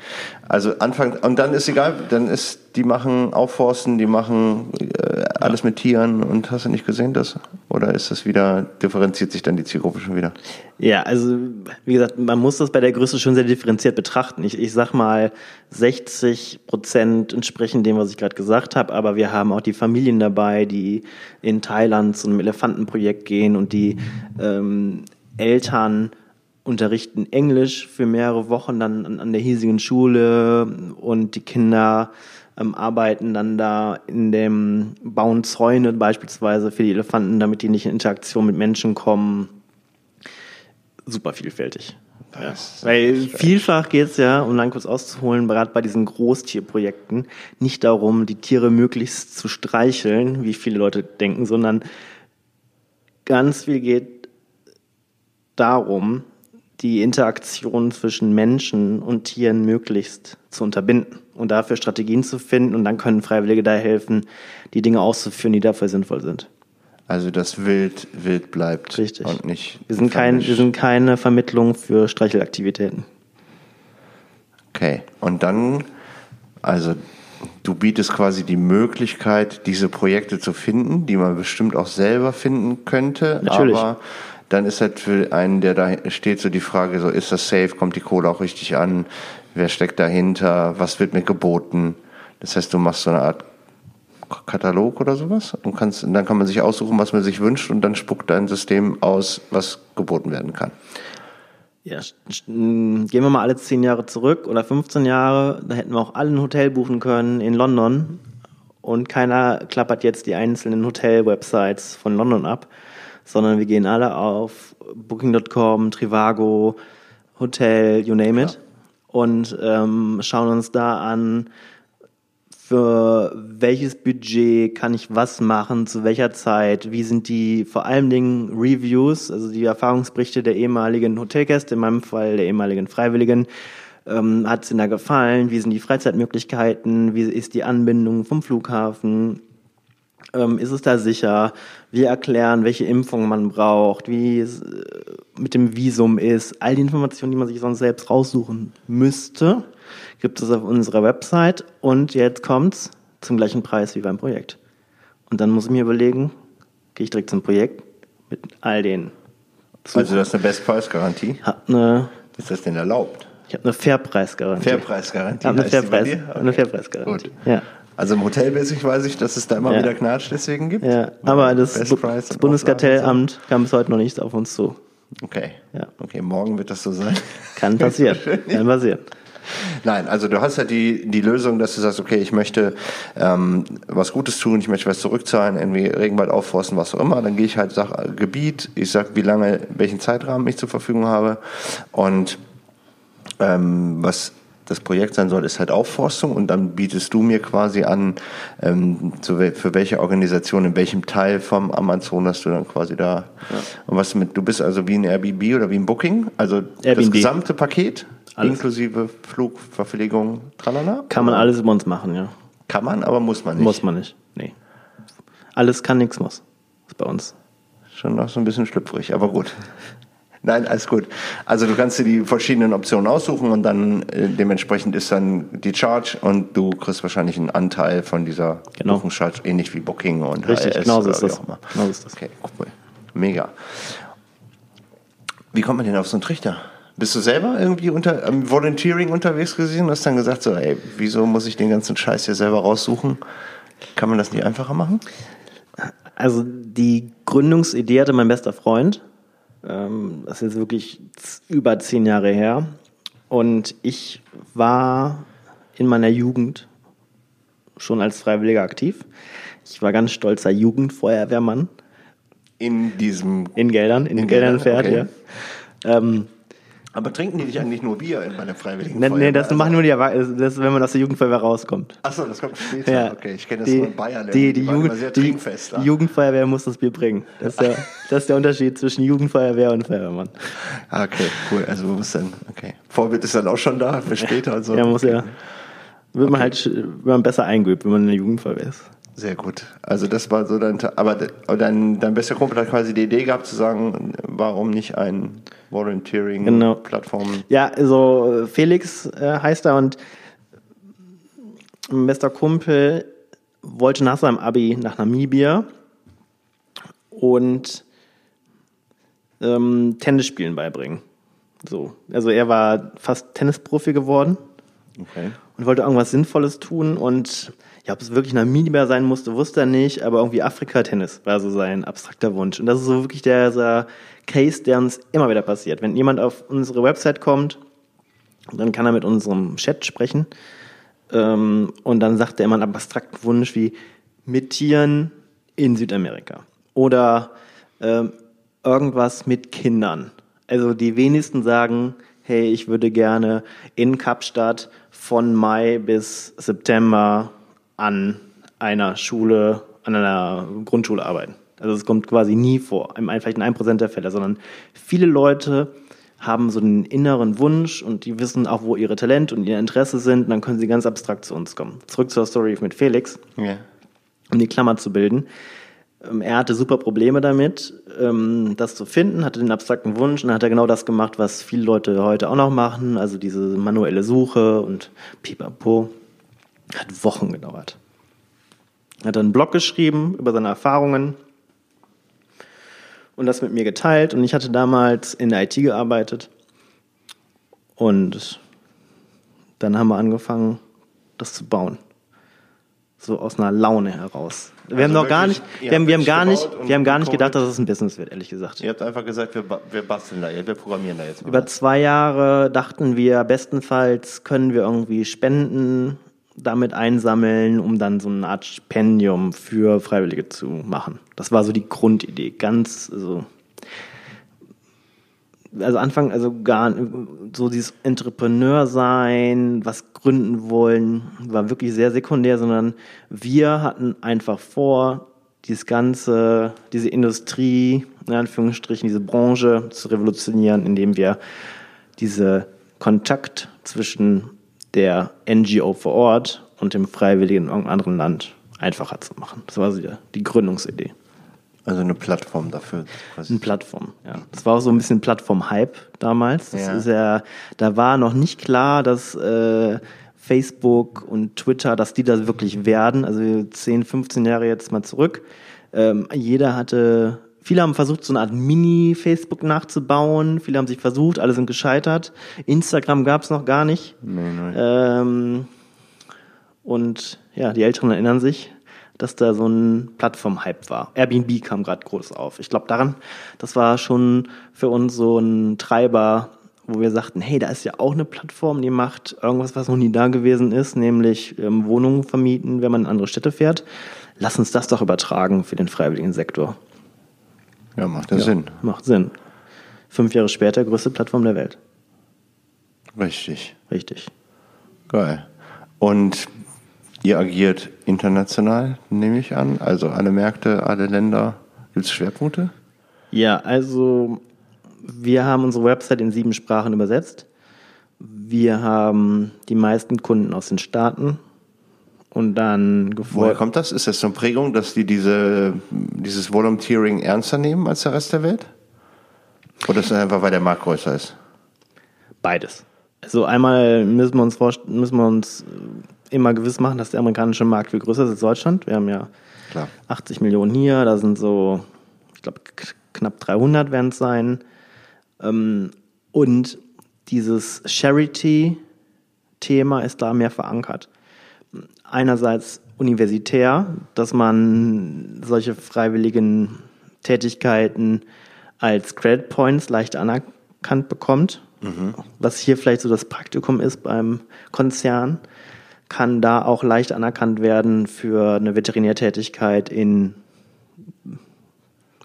Also Anfang und dann ist egal, dann ist die machen Aufforsten, die machen äh, alles mit Tieren und hast du nicht gesehen das? Oder ist das wieder differenziert sich dann die Zielgruppe schon wieder? Ja, also wie gesagt, man muss das bei der Größe schon sehr differenziert betrachten. Ich, ich sag mal, 60 Prozent entsprechen dem, was ich gerade gesagt habe, aber wir haben auch die Familien dabei, die in Thailand zu einem Elefantenprojekt gehen und die ähm, Eltern unterrichten Englisch für mehrere Wochen dann an, der hiesigen Schule und die Kinder ähm, arbeiten dann da in dem, bauen Zäune beispielsweise für die Elefanten, damit die nicht in Interaktion mit Menschen kommen. Super vielfältig. Ja. Weil vielfach geht es ja, um dann kurz auszuholen, gerade bei diesen Großtierprojekten, nicht darum, die Tiere möglichst zu streicheln, wie viele Leute denken, sondern ganz viel geht darum, die Interaktion zwischen Menschen und Tieren möglichst zu unterbinden und dafür Strategien zu finden und dann können Freiwillige da helfen, die Dinge auszuführen, die dafür sinnvoll sind. Also das Wild wild bleibt Richtig. und nicht. Wir sind, kein, wir sind keine Vermittlung für Streichelaktivitäten. Okay, und dann, also du bietest quasi die Möglichkeit, diese Projekte zu finden, die man bestimmt auch selber finden könnte, Natürlich. aber dann ist halt für einen, der da steht, so die Frage, so ist das safe, kommt die Kohle auch richtig an, wer steckt dahinter, was wird mir geboten. Das heißt, du machst so eine Art Katalog oder sowas und kannst, dann kann man sich aussuchen, was man sich wünscht und dann spuckt dein System aus, was geboten werden kann. Ja, gehen wir mal alle zehn Jahre zurück oder 15 Jahre, da hätten wir auch alle ein Hotel buchen können in London. Und keiner klappert jetzt die einzelnen Hotel-Websites von London ab, sondern wir gehen alle auf Booking.com, Trivago, Hotel, you name it, und ähm, schauen uns da an für welches Budget kann ich was machen, zu welcher Zeit, wie sind die vor allen Dingen Reviews, also die Erfahrungsberichte der ehemaligen Hotelgäste, in meinem Fall der ehemaligen Freiwilligen, ähm, hat es ihnen da gefallen, wie sind die Freizeitmöglichkeiten, wie ist die Anbindung vom Flughafen, ähm, ist es da sicher, wir erklären, welche Impfung man braucht, wie es äh, mit dem Visum ist, all die Informationen, die man sich sonst selbst raussuchen müsste gibt es auf unserer Website und jetzt kommt's zum gleichen Preis wie beim Projekt. Und dann muss ich mir überlegen, gehe ich direkt zum Projekt mit all den. Suchen. Also das ist eine Bestpreisgarantie? Hat eine. Ist das denn erlaubt? Ich habe eine Fairpreisgarantie. Fairpreisgarantie. Eine, Fairpreis, okay. eine Fairpreisgarantie. Gut. Ja. Also im Hotelmäßig weiß ich, dass es da immer ja. wieder Knatsch deswegen gibt. Ja, aber das, das Bundeskartellamt kam bis heute noch nicht auf uns zu. Okay. Ja. Okay, morgen wird das so sein. Kann passieren. Kann passieren. Nein, also du hast ja die, die Lösung, dass du sagst, okay, ich möchte ähm, was Gutes tun, ich möchte was zurückzahlen, irgendwie Regenwald aufforsten, was auch immer. Dann gehe ich halt, sag äh, Gebiet, ich sag, wie lange, welchen Zeitrahmen ich zur Verfügung habe und ähm, was das Projekt sein soll, ist halt Aufforstung und dann bietest du mir quasi an, ähm, zu, für welche Organisation, in welchem Teil vom Amazonas du dann quasi da ja. und was mit, du bist also wie ein Airbnb oder wie ein Booking, also Airbnb. das gesamte Paket? Alles. Inklusive Flug, Verpflegung, tralala? Kann man alles über uns machen, ja. Kann man, aber muss man nicht. Muss man nicht, nee. Alles kann, nichts muss. Ist bei uns. Schon noch so ein bisschen schlüpfrig, aber gut. Nein, alles gut. Also du kannst dir die verschiedenen Optionen aussuchen und dann äh, dementsprechend ist dann die Charge und du kriegst wahrscheinlich einen Anteil von dieser genau. Buchungscharge, ähnlich wie Booking und Richtig, HRS genau so ist das. Genau so ist das. Okay, cool. Mega. Wie kommt man denn auf so einen Trichter? Bist du selber irgendwie unter ähm, Volunteering unterwegs gewesen und hast dann gesagt, so, ey, wieso muss ich den ganzen Scheiß hier selber raussuchen? Kann man das nicht einfacher machen? Also die Gründungsidee hatte mein bester Freund. Ähm, das ist wirklich über zehn Jahre her. Und ich war in meiner Jugend schon als Freiwilliger aktiv. Ich war ganz stolzer Jugendfeuerwehrmann. In diesem. In Geldern, in, in Geldern, Geldern fährt, okay. ja. Ähm, aber trinken die nicht eigentlich nur Bier in meiner freiwilligen nee, Nee, das also machen nur die Erwachsenen, wenn man aus der Jugendfeuerwehr rauskommt. Achso, das kommt später. Ja. Okay, ich kenne das die, nur in Bayern. Die, die, die, Jugend, die, die Jugendfeuerwehr muss das Bier bringen. Das ist, der, das ist der Unterschied zwischen Jugendfeuerwehr und Feuerwehrmann. Ah, okay, cool. Also wo ist denn, okay. Vorbild ist dann auch schon da für später und so. Ja, muss okay. ja. Wird okay. man halt wird man besser eingeübt, wenn man in der Jugendfeuerwehr ist. Sehr gut. Also das war so dein, aber dein, dein bester Kumpel hat quasi die Idee gehabt zu sagen, warum nicht ein Volunteering-Plattform? Genau. Ja, also Felix äh, heißt er und mein bester Kumpel wollte nach seinem Abi nach Namibia und ähm, Tennisspielen beibringen. So, also er war fast Tennisprofi geworden okay. und wollte irgendwas Sinnvolles tun und ja, ob es wirklich Namibia sein musste, wusste er nicht, aber irgendwie Afrika-Tennis war so sein abstrakter Wunsch. Und das ist so wirklich der, der Case, der uns immer wieder passiert. Wenn jemand auf unsere Website kommt, dann kann er mit unserem Chat sprechen. Ähm, und dann sagt er immer einen abstrakten Wunsch wie mit Tieren in Südamerika. Oder ähm, irgendwas mit Kindern. Also die wenigsten sagen, hey, ich würde gerne in Kapstadt von Mai bis September an einer Schule, an einer Grundschule arbeiten. Also es kommt quasi nie vor, vielleicht in einem Prozent der Fälle, sondern viele Leute haben so einen inneren Wunsch und die wissen auch, wo ihre Talente und ihr Interesse sind und dann können sie ganz abstrakt zu uns kommen. Zurück zur Story mit Felix, yeah. um die Klammer zu bilden. Ähm, er hatte super Probleme damit, ähm, das zu finden, hatte den abstrakten Wunsch und dann hat er genau das gemacht, was viele Leute heute auch noch machen, also diese manuelle Suche und pipapo. Hat Wochen gedauert. Er hat einen Blog geschrieben über seine Erfahrungen und das mit mir geteilt. Und ich hatte damals in der IT gearbeitet. Und dann haben wir angefangen, das zu bauen. So aus einer Laune heraus. Wir also haben noch gar nicht, wir haben, wir haben gar nicht, wir haben gar nicht gedacht, dass es ein Business wird, ehrlich gesagt. Ihr habt einfach gesagt, wir, wir basteln da jetzt, wir programmieren da jetzt mal. Über zwei Jahre dachten wir, bestenfalls können wir irgendwie Spenden damit einsammeln, um dann so eine Art Stipendium für Freiwillige zu machen. Das war so die Grundidee. Ganz, also also Anfang, also gar so dieses Entrepreneur sein, was gründen wollen, war wirklich sehr sekundär, sondern wir hatten einfach vor, dieses ganze, diese Industrie, in Anführungsstrichen, diese Branche zu revolutionieren, indem wir diese Kontakt zwischen der NGO vor Ort und dem Freiwilligen in irgendeinem anderen Land einfacher zu machen. Das war so die, Gründungsidee. Also eine Plattform dafür. Eine Plattform, ja. Das war auch so ein bisschen Plattform-Hype damals. Das ja. ist ja, da war noch nicht klar, dass äh, Facebook und Twitter, dass die das wirklich werden. Also 10, 15 Jahre jetzt mal zurück. Ähm, jeder hatte, viele haben versucht, so eine Art Mini-Facebook nachzubauen. Viele haben sich versucht, alle sind gescheitert. Instagram gab es noch gar nicht. Nee, nee. Ähm, und ja, die Älteren erinnern sich, dass da so ein Plattform-Hype war. Airbnb kam gerade groß auf. Ich glaube daran, das war schon für uns so ein Treiber, wo wir sagten, hey, da ist ja auch eine Plattform, die macht irgendwas, was noch nie da gewesen ist, nämlich ähm, Wohnungen vermieten, wenn man in andere Städte fährt. Lass uns das doch übertragen für den freiwilligen Sektor. Ja, macht ja, Sinn. Macht Sinn. Fünf Jahre später größte Plattform der Welt. Richtig. Richtig. Geil. Und Ihr agiert international, nehme ich an. Also alle Märkte, alle Länder. Gibt es Schwerpunkte? Ja, also wir haben unsere Website in sieben Sprachen übersetzt. Wir haben die meisten Kunden aus den Staaten und dann Woher kommt das? Ist das so eine Prägung, dass die diese, dieses Volunteering ernster nehmen als der Rest der Welt? Oder ist das einfach, weil der Markt größer ist? Beides. Also einmal müssen wir uns, müssen wir uns immer gewiss machen, dass der amerikanische Markt viel größer ist als Deutschland. Wir haben ja Klar. 80 Millionen hier, da sind so, ich glaube, knapp 300 werden es sein. Ähm, und dieses Charity-Thema ist da mehr verankert. Einerseits universitär, dass man solche freiwilligen Tätigkeiten als Credit Points leicht anerkannt bekommt, mhm. was hier vielleicht so das Praktikum ist beim Konzern kann da auch leicht anerkannt werden für eine Veterinärtätigkeit in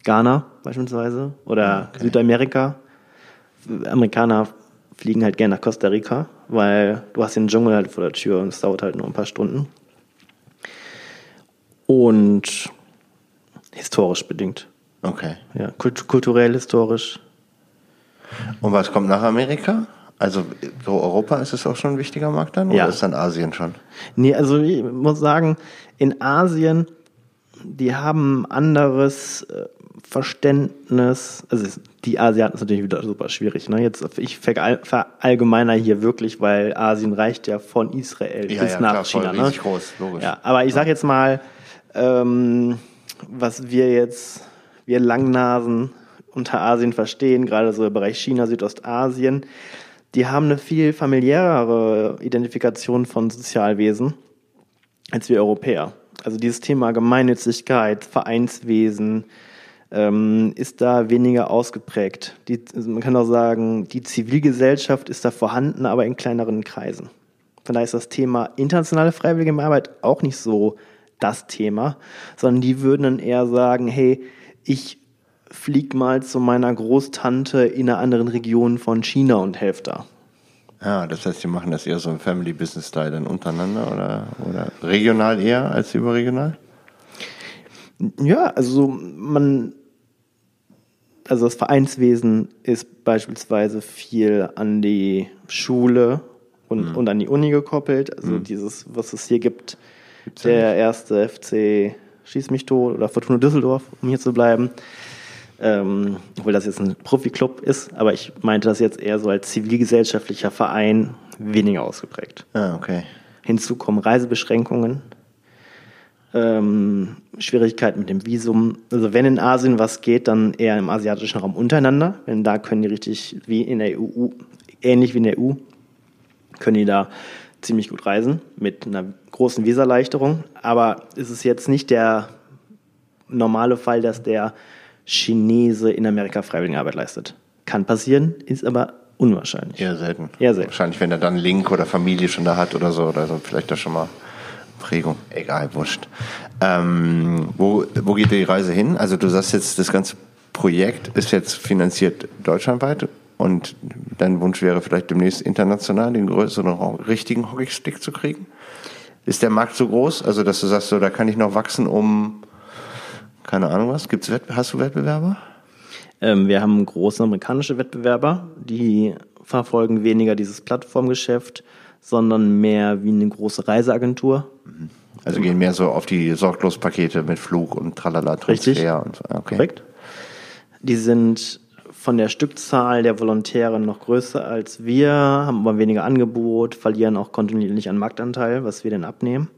Ghana beispielsweise oder okay. Südamerika. Amerikaner fliegen halt gerne nach Costa Rica, weil du hast den Dschungel halt vor der Tür und es dauert halt nur ein paar Stunden. Und historisch bedingt. Okay. Ja, kulturell, historisch. Und was kommt nach Amerika? Also so Europa ist es auch schon ein wichtiger Markt dann oder ja. ist dann Asien schon? Nee, also ich muss sagen, in Asien, die haben anderes äh, Verständnis, also die Asiaten ist natürlich wieder super schwierig. Ne? Jetzt ich verallgemeiner hier wirklich, weil Asien reicht ja von Israel ja, bis ja, nach klar, China. Voll, ne? groß, logisch. Ja, aber ich sage jetzt mal, ähm, was wir jetzt, wir Langnasen unter Asien verstehen, gerade so im Bereich China, Südostasien, die haben eine viel familiärere Identifikation von Sozialwesen als wir Europäer. Also dieses Thema Gemeinnützigkeit, Vereinswesen ähm, ist da weniger ausgeprägt. Die, also man kann auch sagen, die Zivilgesellschaft ist da vorhanden, aber in kleineren Kreisen. Von daher ist das Thema internationale freiwillige Arbeit auch nicht so das Thema, sondern die würden dann eher sagen, hey, ich flieg mal zu meiner Großtante in einer anderen Region von China und helfe da. Ja, das heißt, Sie machen das eher so im Family Business Style dann untereinander oder, oder regional eher als überregional? Ja, also man, also das Vereinswesen ist beispielsweise viel an die Schule und, mhm. und an die Uni gekoppelt. Also mhm. dieses, was es hier gibt, Gibt's der erste FC Schieß mich tot oder Fortuna Düsseldorf, um hier zu bleiben ähm, obwohl das jetzt ein Profi-Club ist, aber ich meinte das jetzt eher so als zivilgesellschaftlicher Verein weniger ausgeprägt. Ah, okay. Hinzu kommen Reisebeschränkungen, ähm, Schwierigkeiten mit dem Visum. Also wenn in Asien was geht, dann eher im asiatischen Raum untereinander. Denn da können die richtig wie in der EU, ähnlich wie in der EU, können die da ziemlich gut reisen mit einer großen Visaleichterung. Aber es ist jetzt nicht der normale Fall, dass der Chinese in Amerika Freiwilligenarbeit leistet. Kann passieren, ist aber unwahrscheinlich. Eher selten. Eher selten. Wahrscheinlich, wenn er dann Link oder Familie schon da hat oder so, oder so, vielleicht da schon mal Prägung. Egal, wurscht. Ähm, wo, wo geht die Reise hin? Also du sagst jetzt, das ganze Projekt ist jetzt finanziert deutschlandweit. und dein Wunsch wäre vielleicht demnächst international den größeren, richtigen Hockeystick zu kriegen? Ist der Markt so groß, also dass du sagst, so, da kann ich noch wachsen, um keine Ahnung was? Gibt's hast du Wettbewerber? Ähm, wir haben große amerikanische Wettbewerber, die verfolgen weniger dieses Plattformgeschäft, sondern mehr wie eine große Reiseagentur. Also gehen mehr so auf die Sorglospakete mit Flug und Tralala Transfer Richtig. und so. Okay. Korrekt. Die sind von der Stückzahl der Volontäre noch größer als wir, haben aber weniger Angebot, verlieren auch kontinuierlich an Marktanteil, was wir denn abnehmen.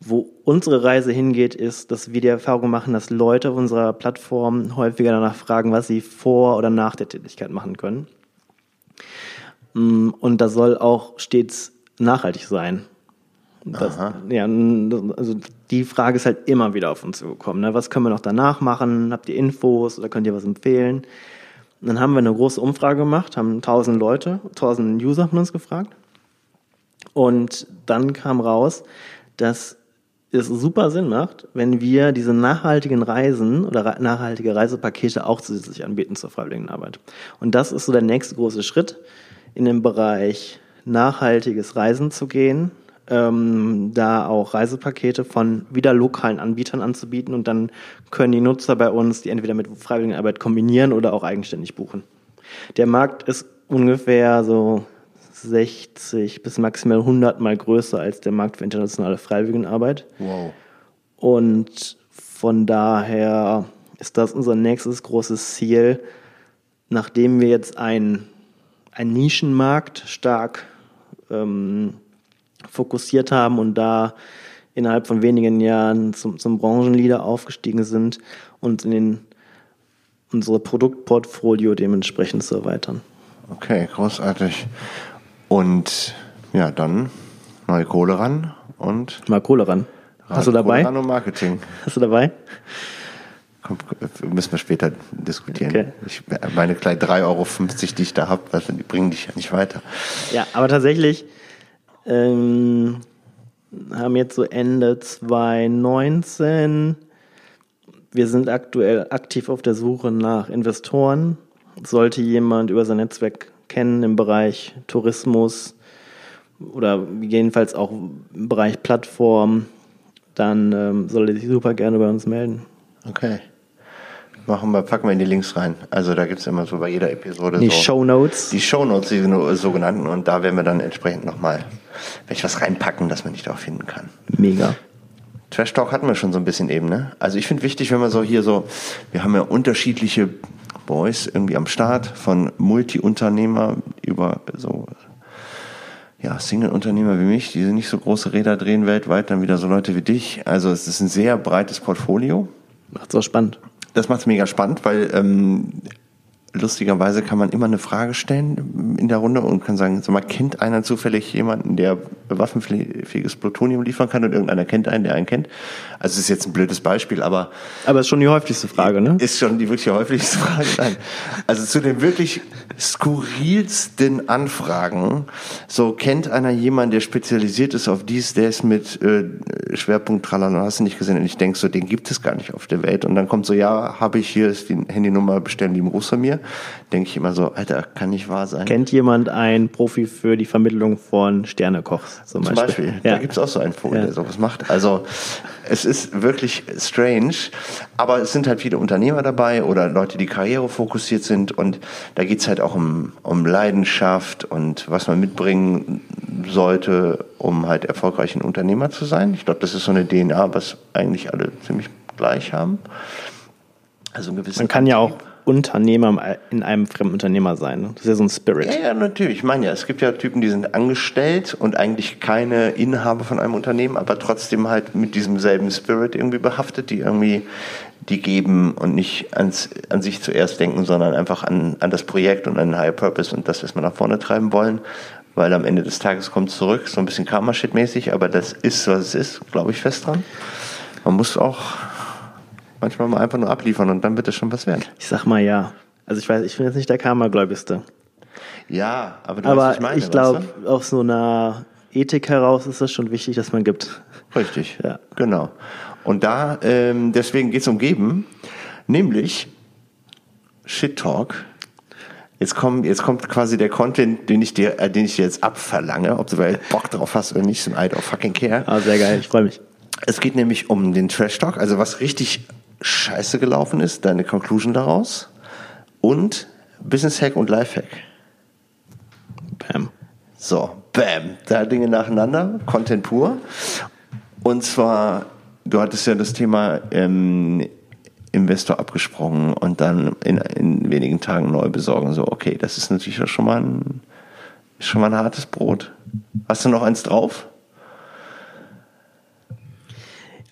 Wo unsere Reise hingeht, ist, dass wir die Erfahrung machen, dass Leute auf unserer Plattform häufiger danach fragen, was sie vor oder nach der Tätigkeit machen können. Mm, Und das soll auch stets nachhaltig sein. Das, ja, also die Frage ist halt immer wieder auf uns zugekommen. Ne? Was können wir noch danach machen? Habt ihr Infos oder könnt ihr was empfehlen? Und dann haben wir eine große Umfrage gemacht, haben 1000 Leute, 1000 User von uns gefragt. Und dann kam raus, dass es super Sinn macht, wenn wir diese nachhaltigen Reisen oder nachhaltige Reisepakete auch zusätzlich anbieten zur Freiwilligenarbeit. Und das ist so der nächste große Schritt, in den Bereich nachhaltiges Reisen zu gehen, ähm, da auch Reisepakete von wieder lokalen Anbietern anzubieten und dann können die Nutzer bei uns die entweder mit Freiwilligenarbeit kombinieren oder auch eigenständig buchen. Der Markt ist ungefähr so 60 bis maximal 100 mal größer als der Markt für internationale Freiwilligenarbeit. Wow. Und von daher ist das unser nächstes großes Ziel, nachdem wir jetzt einen, einen Nischenmarkt stark ähm, fokussiert haben und da innerhalb von wenigen Jahren zum, zum Branchenleader aufgestiegen sind und in den, unsere Produktportfolio dementsprechend zu erweitern. Okay, großartig. Und ja, dann neue Kohle ran und Mal Kohle ran. Hast du Kohle dabei? ran und Marketing. Hast du dabei? Komm, müssen wir später diskutieren. Okay. Ich, meine kleinen 3,50 Euro, die ich da habe, die bringen dich ja nicht weiter. Ja, aber tatsächlich ähm, haben jetzt so Ende 2019, wir sind aktuell aktiv auf der Suche nach Investoren. Sollte jemand über sein Netzwerk kennen im Bereich Tourismus oder jedenfalls auch im Bereich Plattform, dann ähm, soll er sich super gerne bei uns melden. Okay. Machen wir, packen wir in die Links rein. Also da gibt's immer so bei jeder Episode Die so. Show Notes. Die Shownotes, die so- sogenannten, und da werden wir dann entsprechend nochmal, ich was reinpacken, dass man nicht auch finden kann. Mega. Trash Talk hatten wir schon so ein bisschen eben, ne? Also ich finde wichtig, wenn man so hier so, wir haben ja unterschiedliche Boys irgendwie am Start, von Multi-Unternehmer über so, ja, Single-Unternehmer wie mich, die nicht so große Räder drehen weltweit, dann wieder so Leute wie dich. Also es ist ein sehr breites Portfolio. Macht's auch spannend. Das macht es mega spannend, weil ähm, lustigerweise kann man immer eine Frage stellen in der Runde und kann sagen, sag mal, kennt einer zufällig jemanden, der waffenfähiges Plutonium liefern kann und irgendeiner kennt einen, der einen kennt? Also es ist jetzt ein blödes Beispiel, aber Aber ist schon die häufigste Frage, ne? ist schon die wirklich häufigste Frage. Nein. Also zu den wirklich skurrilsten Anfragen, so kennt einer jemanden, der spezialisiert ist auf dies, der ist mit äh, Schwerpunkt Tralala, hast du nicht gesehen? Und ich denk so, den gibt es gar nicht auf der Welt. Und dann kommt so, ja, habe ich hier, ist die Handynummer, bestellen lieben Gruß von mir. Denke ich immer so, Alter, kann nicht wahr sein. Kennt jemand einen Profi für die Vermittlung von Sternekochs zum, Zum Beispiel. Ja. Da gibt's auch so einen Vogel, Ja. der sowas macht. Also es ist wirklich strange, aber es sind halt viele Unternehmer dabei oder Leute, die karrierefokussiert sind und da geht's halt auch um, um Leidenschaft und was man mitbringen sollte, um halt erfolgreich ein Unternehmer zu sein. Ich glaube, das ist so eine DNA, was eigentlich alle ziemlich gleich haben. Also einen gewissen Man kann ja auch Unternehmer in einem fremden Unternehmer sein. Das ist ja so ein Spirit. Ja, ja, natürlich. Ich meine ja, es gibt ja Typen, die sind angestellt und eigentlich keine Inhaber von einem Unternehmen, aber trotzdem halt mit diesem selben Spirit irgendwie behaftet, die irgendwie die geben und nicht ans, an sich zuerst denken, sondern einfach an, an das Projekt und an den Higher Purpose und das, was wir nach vorne treiben wollen. Weil am Ende des Tages kommt zurück, so ein bisschen Karma-Shit-mäßig, aber das ist, was es ist, glaube ich fest dran. Man muss auch manchmal mal einfach nur abliefern und dann wird es schon was werden. Ich sag mal ja. Also ich weiß, ich bin jetzt nicht der Karma-Gläubigste. Ja, aber du Aber weißt, was ich meine. ich weißt glaube, du? aus so einer Ethik heraus ist es schon wichtig, dass man gibt. Richtig, Ja. genau. Und da, ähm, deswegen geht's um Geben, nämlich Shit Talk Jetzt, kommt, jetzt kommt quasi der Content, den ich dir, äh, den ich dir jetzt abverlange, ob du Bock drauf hast oder nicht, so ein I don't fucking care. Ah, sehr geil, ich freue mich. Es geht nämlich um den Trash Talk, also was richtig scheiße gelaufen ist, deine Conclusion daraus und Business Hack und Life Hack. Bam. So, bam, da Dinge nacheinander, Content pur. Und zwar, du hattest ja das Thema ähm, Investor abgesprungen und dann in, in wenigen Tagen neu besorgen. So, okay, das ist natürlich auch schon mal ein, schon mal ein hartes Brot. Hast du noch eins drauf?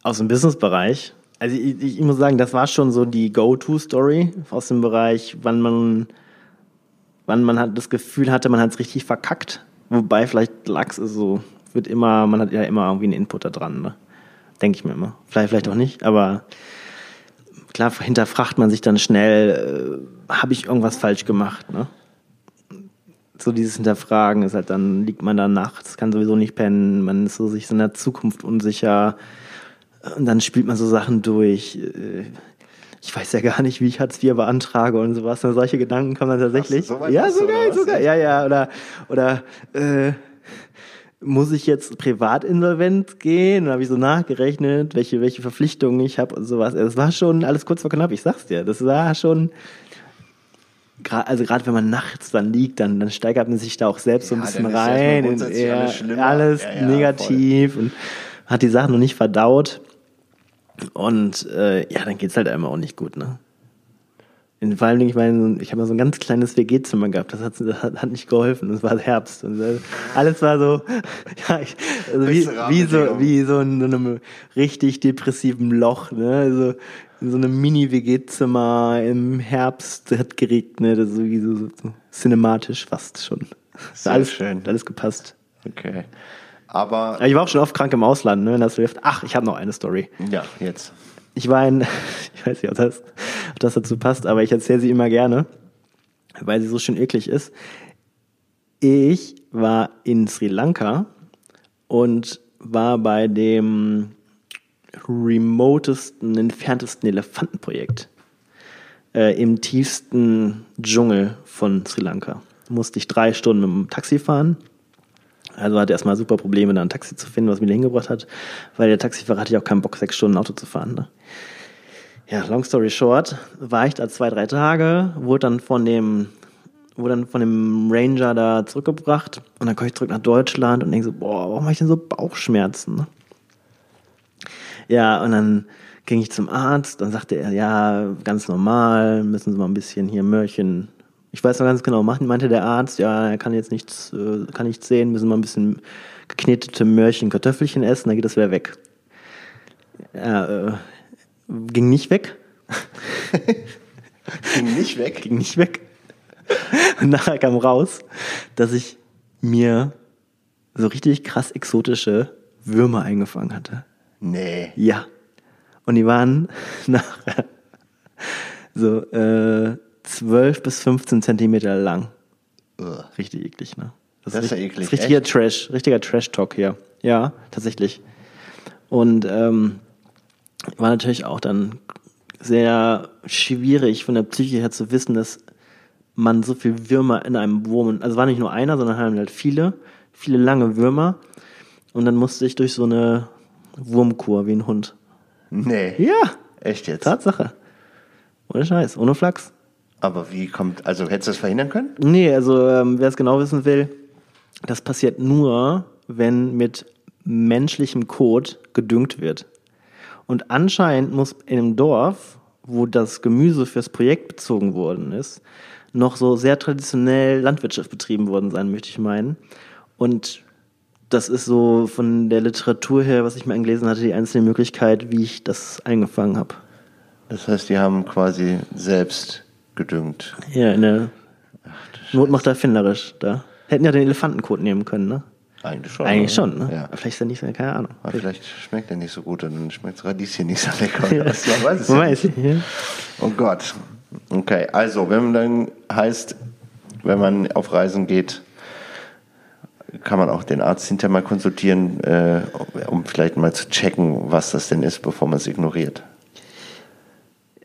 Aus dem Businessbereich. Also ich, ich, muss sagen, das war schon so die Go-To-Story aus dem Bereich, wann man, wann man hat das Gefühl hatte, man hat es richtig verkackt. Wobei vielleicht Lachs ist so, wird immer, man hat ja immer irgendwie einen Input da dran, ne? Denke ich mir immer. Vielleicht, vielleicht auch nicht, aber klar hinterfragt man sich dann schnell, äh, habe ich irgendwas falsch gemacht, ne? So dieses Hinterfragen ist halt dann, liegt man da nachts, kann sowieso nicht pennen, man ist so sich in der Zukunft unsicher und dann spielt man so Sachen durch. Äh, ich weiß ja gar nicht, wie ich Hartz IV beantrage und sowas. Und solche Gedanken kommen dann tatsächlich. So ja, so geil, so geil. Ja, ja. Oder, oder äh, muss ich jetzt privat insolvent gehen? Dann habe ich so nachgerechnet, welche, welche Verpflichtungen ich habe und sowas. Das war schon alles kurz vor knapp, ich sag's dir. Das war schon. Also gerade wenn man nachts dann liegt, dann, dann steigert man sich da auch selbst ja, so ein bisschen rein. In, ja, alles, alles ja, negativ voll. und hat die Sachen noch nicht verdaut. Und äh, ja, dann geht's halt einmal auch nicht gut, ne? In, vor allem, ich meine, ich habe mal so ein ganz kleines WG-Zimmer gehabt, das hat, das hat, hat nicht geholfen, es war Herbst. Und alles war so, ja, ich, also wie, wie, so, wie so in so einem richtig depressiven Loch, ne? Also in so einem Mini-WG-Zimmer im Herbst hat geregnet, also wie so, so, so cinematisch fast schon. Sehr alles, schön. Alles gepasst. Okay. Aber. Ich war auch schon oft krank im Ausland, ne? Das hilft. Ach, ich habe noch eine Story. Ja, jetzt. Ich war in, ich weiß nicht, ob das, ob das dazu passt, aber ich erzähle sie immer gerne, weil sie so schön eklig ist. Ich war in Sri Lanka und war bei dem remotesten, entferntesten Elefantenprojekt äh, im tiefsten Dschungel von Sri Lanka. Musste ich drei Stunden mit dem Taxi fahren also hatte erstmal super Probleme, da ein Taxi zu finden, was mich hingebracht hat, weil der Taxifahrer hatte ja auch keinen Bock, sechs Stunden Auto zu fahren. Ne? Ja, long story short, war ich da zwei, drei Tage, wurde dann von dem, wurde dann von dem Ranger da zurückgebracht und dann komme ich zurück nach Deutschland und denke so, boah, warum habe ich denn so Bauchschmerzen? Ne? Ja, und dann ging ich zum Arzt, dann sagte er, ja, ganz normal, müssen Sie mal ein bisschen hier Mörchen ich weiß noch ganz genau, meinte der Arzt, ja, er kann jetzt nichts, äh, kann nichts sehen, müssen wir ein bisschen geknetete Möhrchen, Kartoffelchen essen, dann geht das wieder weg. Ja, äh, ging nicht weg. ging nicht weg? Ging nicht weg. Und nachher kam raus, dass ich mir so richtig krass exotische Würmer eingefangen hatte. Nee. Ja. Und die waren nachher so, äh, 12 bis 15 Zentimeter lang. Ugh. Richtig eklig, ne? Das, das ist, ja eklig. Das ist richtiger Echt? Trash, richtiger Trash-Talk hier. Ja, tatsächlich. Und ähm, war natürlich auch dann sehr schwierig von der Psyche her zu wissen, dass man so viel Würmer in einem Wurm, also war nicht nur einer, sondern halt viele, viele lange Würmer. Und dann musste ich durch so eine Wurmkur wie ein Hund. Nee. Ja. Echt jetzt? Tatsache. Ohne Scheiß, ohne Flachs. Aber wie kommt, also hättest du das verhindern können? Nee, also ähm, wer es genau wissen will, das passiert nur, wenn mit menschlichem Kot gedüngt wird. Und anscheinend muss in einem Dorf, wo das Gemüse fürs Projekt bezogen worden ist, noch so sehr traditionell Landwirtschaft betrieben worden sein, möchte ich meinen. Und das ist so von der Literatur her, was ich mir angelesen hatte, die einzige Möglichkeit, wie ich das eingefangen habe. Das heißt, die haben quasi selbst gedüngt. Ja, in der Ach, Not macht erfinderisch da. Hätten ja den Elefantenkot nehmen können, ne? Eigentlich schon. Eigentlich schon, ne? Ja. Vielleicht ist er nicht so, keine Ahnung. Aber vielleicht schmeckt er nicht so gut und dann schmeckt das Radieschen nicht so lecker. ja. Das weiß es weiß ich, ja. Oh Gott. Okay, also, wenn man dann heißt, wenn man auf Reisen geht, kann man auch den Arzt hinterher mal konsultieren, äh, um vielleicht mal zu checken, was das denn ist, bevor man es ignoriert.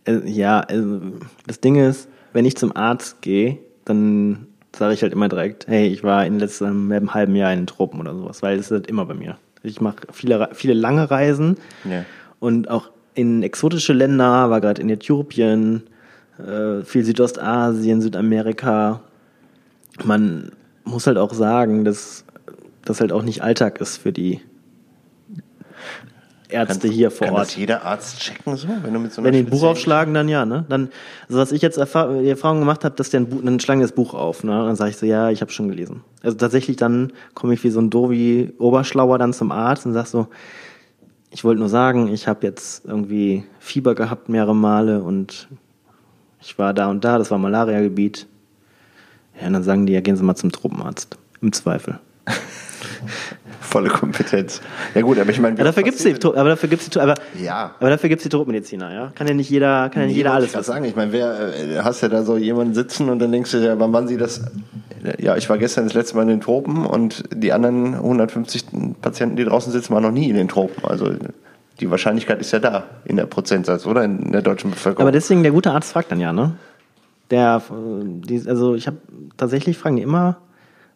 Äh, ja, also das Ding ist, wenn ich zum Arzt gehe, dann sage ich halt immer direkt, hey, ich war in letztem im halben Jahr in den Tropen oder sowas, weil das ist halt immer bei mir. Ich mache viele, viele lange Reisen Ja. und auch in exotische Länder, war gerade in Äthiopien, äh, viel Südostasien, Südamerika. Man muss halt auch sagen, dass das halt auch nicht Alltag ist für die Ärzte hier vor kann Ort. das jeder Arzt checken so, wenn du mit so einer Wenn die ein Buch aufschlagen, dann ja, ne? Dann, also was ich jetzt erfahr die Erfahrung gemacht habe, dass der ein Buch, dann schlagen das Buch auf, ne? Dann sage ich so, ja, ich habe schon gelesen. Also tatsächlich dann komme ich wie so ein Dovi Oberschlauer dann zum Arzt und sag so, ich wollte nur sagen, ich habe jetzt irgendwie Fieber gehabt mehrere Male und ich war da und da, das war Malariagebiet. Ja, und dann sagen die, ja, gehen Sie mal zum Tropenarzt. Im Zweifel. Volle Kompetenz. Ja gut, aber ich meine, Ja, dafür oft gibt's die, aber dafür gibt's die, aber, Ja. aber dafür gibt's die Tropenmediziner, ja? Kann ja nicht jeder, kann ja nicht Nee, jeder alles ich wissen. sagen. Ich meine, wer äh, hast ja da so jemanden sitzen und dann denkst du ja, wann waren sie das? Ja, ich war gestern das letzte Mal in den Tropen und die anderen 150 Patienten, die draußen sitzen, waren noch nie in den Tropen. Also die Wahrscheinlichkeit ist ja da in der Prozentsatz, oder? In der deutschen Bevölkerung. Aber deswegen, der gute Arzt fragt dann ja, ne? Der, äh, also ich habe tatsächlich fragen die immer,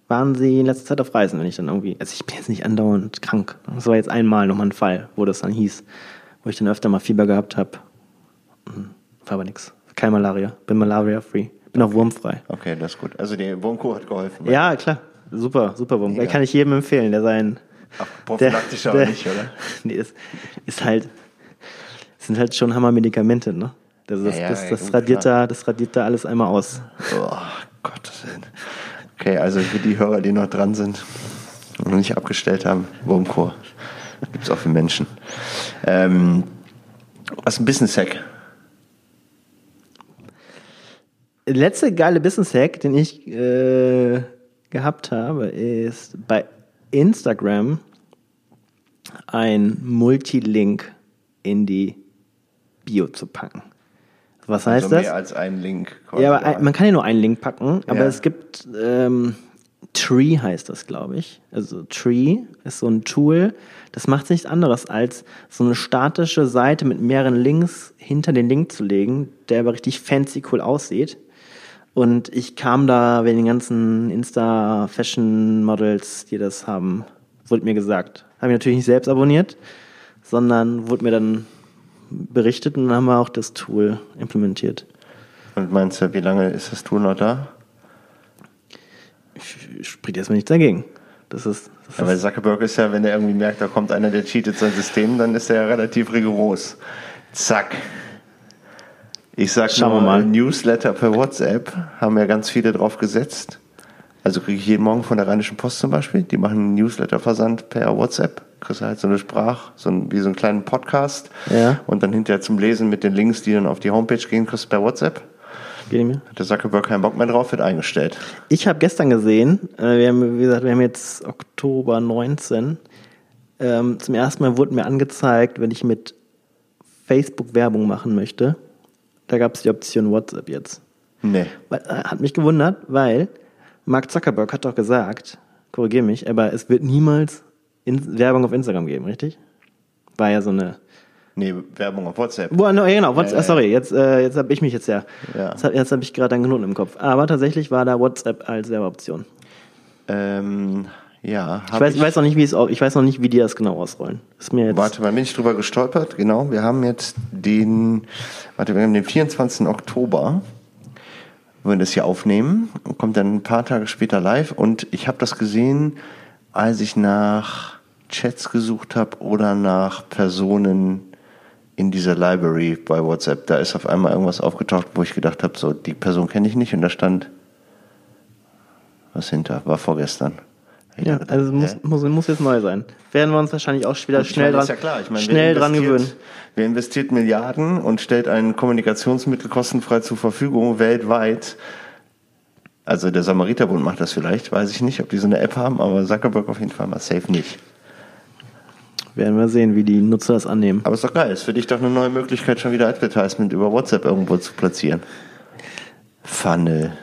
waren sie in letzter Zeit auf Reisen, wenn ich dann irgendwie, also ich bin jetzt nicht andauernd krank. Das war jetzt einmal nochmal ein Fall, wo das dann hieß, wo ich dann öfter mal Fieber gehabt habe. War aber nix. Kein Malaria. Bin Malaria-free. Bin auch wurmfrei. okay, das ist gut. Also die Wurmkur hat geholfen. Ja, klar. Super, super Wurm. Mega. Kann ich jedem empfehlen, der sein. Ach, prophylaktisch der- aber der- nicht, oder? Nee, ist, ist halt, sind halt schon Hammer-Medikamente, ne? Das, Ja, ja, das, das, gut, radiert klar. da, das radiert da alles einmal aus. Oh, Gottes Willen. Okay, also für die Hörer, die noch dran sind und noch nicht abgestellt haben, Wurmkur. Gibt es auch für Menschen. Ähm, was ist ein Business-Hack? Letzte geile Business-Hack, den ich äh, gehabt habe, ist bei Instagram ein Multilink in die Bio zu packen. Was heißt also das? mehr als ein Link. Ja, aber ein, man kann ja nur einen Link packen, aber Ja. es gibt ähm, Tree heißt das, glaube ich. Also Tree ist so ein Tool, das macht nichts anderes als so eine statische Seite mit mehreren Links hinter den Link zu legen, der aber richtig fancy cool aussieht. Und ich kam da wegen den ganzen Insta-Fashion-Models, die das haben, wurde mir gesagt. Habe ich natürlich nicht selbst abonniert, sondern wurde mir dann berichtet und dann haben wir auch das Tool implementiert. Und meinst du, wie lange ist das Tool noch da? spricht erstmal nichts dagegen. Das ist, das ist Zuckerberg ist ja, wenn er irgendwie merkt, da kommt einer, der cheatet sein System, dann ist er ja relativ rigoros. Zack. Ich sag Schauen nur, mal. Newsletter per WhatsApp haben ja ganz viele drauf gesetzt. Also kriege ich jeden Morgen von der Rheinischen Post zum Beispiel, die machen einen Newsletter-Versand per WhatsApp. Kriegst halt so eine Sprach, so ein, wie so einen kleinen Podcast. Ja. Und dann hinterher zum Lesen mit den Links, die dann auf die Homepage gehen, kriegst du per WhatsApp. geht mehr. Hat der Zuckerberg keinen Bock mehr drauf, wird eingestellt. Ich habe gestern gesehen, äh, wir haben, wie gesagt, wir haben jetzt Oktober 19. Ähm, zum ersten Mal wurde mir angezeigt, wenn ich mit Facebook Werbung machen möchte, da gab es die Option WhatsApp jetzt. Nee. Weil, äh, hat mich gewundert, weil Mark Zuckerberg hat doch gesagt, korrigiere mich, aber es wird niemals in Werbung auf Instagram geben, richtig? War ja so eine Nee, Werbung auf WhatsApp. Boah, no, ja, genau. What's, Ja, ja, sorry, jetzt, äh, jetzt habe ich mich jetzt ja. Ja. Jetzt, hab- habe ich gerade einen Knoten im Kopf. Aber tatsächlich war da WhatsApp als Werbeoption. Ähm, ja, Ich hab weiß, ich weiß noch nicht, wie es, ich weiß noch nicht, wie die das genau ausrollen. Ist mir jetzt. Warte mal, bin ich drüber gestolpert? Genau, wir haben jetzt den, warte, wir haben den 24. Oktober, wo wir das hier aufnehmen, und kommt dann ein paar Tage später live und ich habe das gesehen, als ich nach Chats gesucht habe oder nach Personen in dieser Library bei WhatsApp. Da ist auf einmal irgendwas aufgetaucht, wo ich gedacht habe, so, die Person kenne ich nicht und da stand was hinter, war vorgestern. Ja, also muss, hä? muss, muss jetzt neu sein. Werden wir uns wahrscheinlich auch wieder schnell meine, dran, ja klar. Ich meine, schnell dran gewöhnen. Wer investiert Milliarden und stellt ein Kommunikationsmittel kostenfrei zur Verfügung weltweit? Also der Samariterbund macht das vielleicht, weiß ich nicht, ob die so eine App haben, aber Zuckerberg auf jeden Fall mal safe nicht. Werden wir sehen, wie die Nutzer das annehmen. Aber ist doch geil, ist für dich doch eine neue Möglichkeit, schon wieder Advertisement über WhatsApp irgendwo zu platzieren. Funnel.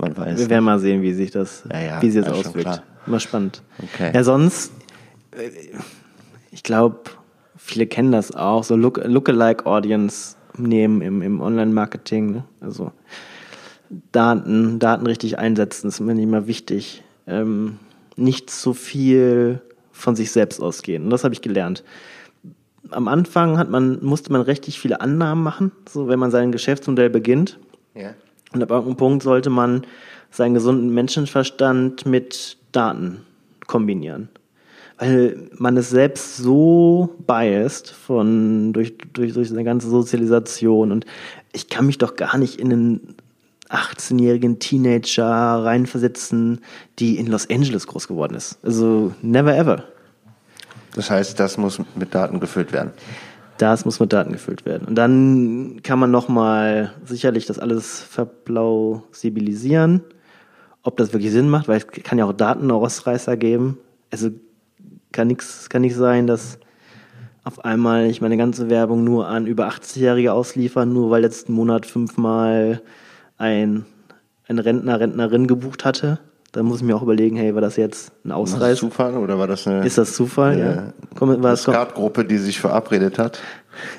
Man weiß. Wir werden mal sehen, wie sich das, Ja, ja, wie sich das auswirkt. Mal spannend. Okay. Ja, sonst, äh, ich glaube, viele kennen das auch, so Look, Lookalike Audience nehmen im, im Online-Marketing. Ne? Also Daten, Daten richtig einsetzen, das ist mir nicht immer wichtig. Ähm, nicht zu viel von sich selbst ausgehen. Und das habe ich gelernt. Am Anfang hat man, musste man richtig viele Annahmen machen, so wenn man sein Geschäftsmodell beginnt. Ja. Und ab irgendeinem Punkt sollte man seinen gesunden Menschenverstand mit Daten kombinieren. Weil man ist selbst so biased von, durch, durch, durch seine ganze Sozialisation und ich kann mich doch gar nicht in einen 18-jährigen Teenager reinversetzen, die in Los Angeles groß geworden ist. Also never ever. Das heißt, das muss mit Daten gefüllt werden. Das muss mit Daten gefüllt werden. Und dann kann man nochmal sicherlich das alles verplausibilisieren, ob das wirklich Sinn macht, weil es kann ja auch Datenausreißer geben. Also kann nichts kann nicht sein, dass auf einmal ich meine ganze Werbung nur an über 80-Jährige ausliefern, nur weil letzten Monat fünfmal ein, ein Rentner, Rentnerin gebucht hatte. Da muss ich mir auch überlegen, hey, war das jetzt ein War das Ausreißer? Zufall oder war das eine, Ist das Zufall? eine ja. Komm, war das Skatgruppe, die sich verabredet hat?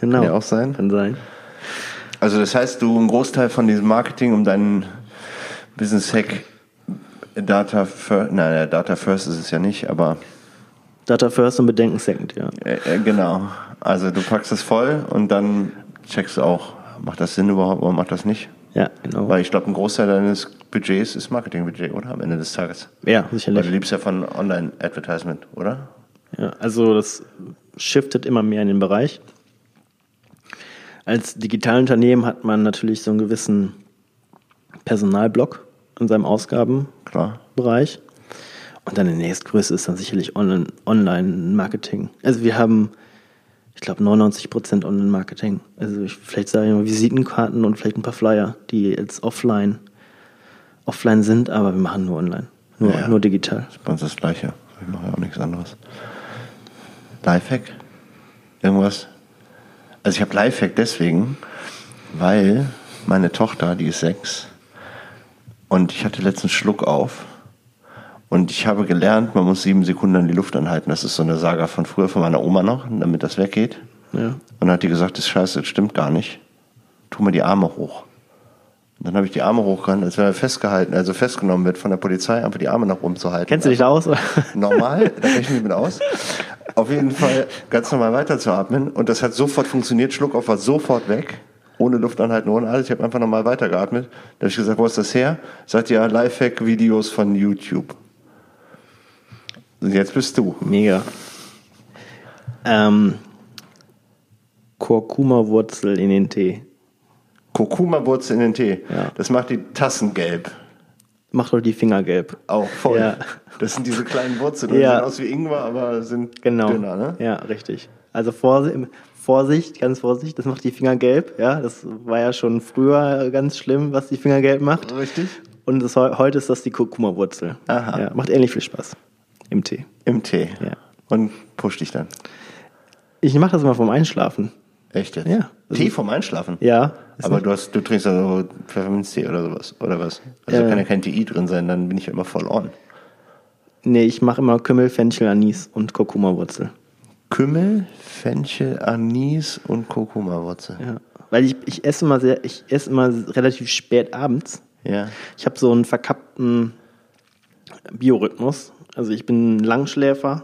genau. Kann ja auch sein. Kann sein. Also das heißt, du einen Großteil von diesem Marketing um deinen Business Hack Data First, nein, Data First ist es ja nicht, aber Data first und Bedenken second, ja. äh, äh, genau. Also du packst es voll und dann checkst du auch, macht das Sinn überhaupt oder macht das nicht? Ja, genau. Weil ich glaube, ein Großteil deines Budgets ist Marketingbudget, oder? Am Ende des Tages. ja, Weil sicherlich. du liebst ja von Online-Advertisement, oder? Ja, also das shiftet immer mehr in den Bereich. Als Digitalunternehmen hat man natürlich so einen gewissen Personalblock in seinem Ausgabenbereich. Und dann der nächstgrößte ist dann sicherlich Online- Online-Marketing. Also wir haben, ich glaube, 99% Online-Marketing. Also ich, vielleicht sage ich mal Visitenkarten und vielleicht ein paar Flyer, die jetzt offline, offline sind, aber wir machen nur online. Nur, Ja. nur digital. Das ist bei uns das Gleiche. Ich mache ja auch nichts anderes. Lifehack? Irgendwas? Also ich habe Lifehack deswegen, weil meine Tochter, die ist sechs, und ich hatte letztens Schluck auf. Und ich habe gelernt, man muss sieben Sekunden an die Luft anhalten. Das ist so eine Saga von früher von meiner Oma noch, damit das weggeht. Ja. Und dann hat die gesagt, das ist scheiße, das stimmt gar nicht. Tu mal die Arme hoch. Und dann habe ich die Arme hochgehalten, als wenn er festgehalten, also festgenommen wird von der Polizei, einfach die Arme nach oben zu halten. Kennst du dich da aus? Normal, da kenne ich mich mit aus. Auf jeden Fall ganz normal weiterzuatmen. Und das hat sofort funktioniert. Schluckauf war sofort weg. Ohne Luft anhalten, ohne alles. Ich habe einfach nochmal weitergeatmet. Da habe ich gesagt, wo ist das her? Sagt ja, Lifehack-Videos von YouTube. Und jetzt bist du. Mega. Ähm, Kurkuma-Wurzel in den Tee. Kurkuma-Wurzel in den Tee. Ja. Das macht die Tassen gelb. Macht doch die Finger gelb. Auch voll. Ja. Das sind diese kleinen Wurzeln. Die Ja. sehen aus wie Ingwer, aber sind Genau. dünner, ne? Ja, richtig. Also Vorsicht, Vorsicht, ganz Vorsicht, das macht die Finger gelb. Ja, das war ja schon früher ganz schlimm, was die Finger gelb macht. Richtig. Und das, heu- heute ist das die Kurkuma-Wurzel. Aha. Ja, macht ähnlich viel Spaß im Tee. Im Tee. Ja. Und push dich dann. Ich mache das immer vom Einschlafen. Echt jetzt? Ja. Tee vom Einschlafen? Ja. Aber du, hast, du trinkst also Pfefferminztee oder sowas, oder was? Also Ja. kann ja kein TI drin sein, dann bin ich ja immer voll on. Nee, ich mache immer Kümmel, Fenchel, Anis und Kurkuma-Wurzel. Kümmel, Fenchel, Anis und Kurkuma-Wurzel. Ja. Weil ich, ich esse immer sehr, ich esse immer relativ spät abends. Ja. Ich habe so einen verkappten Biorhythmus. Also ich bin ein Langschläfer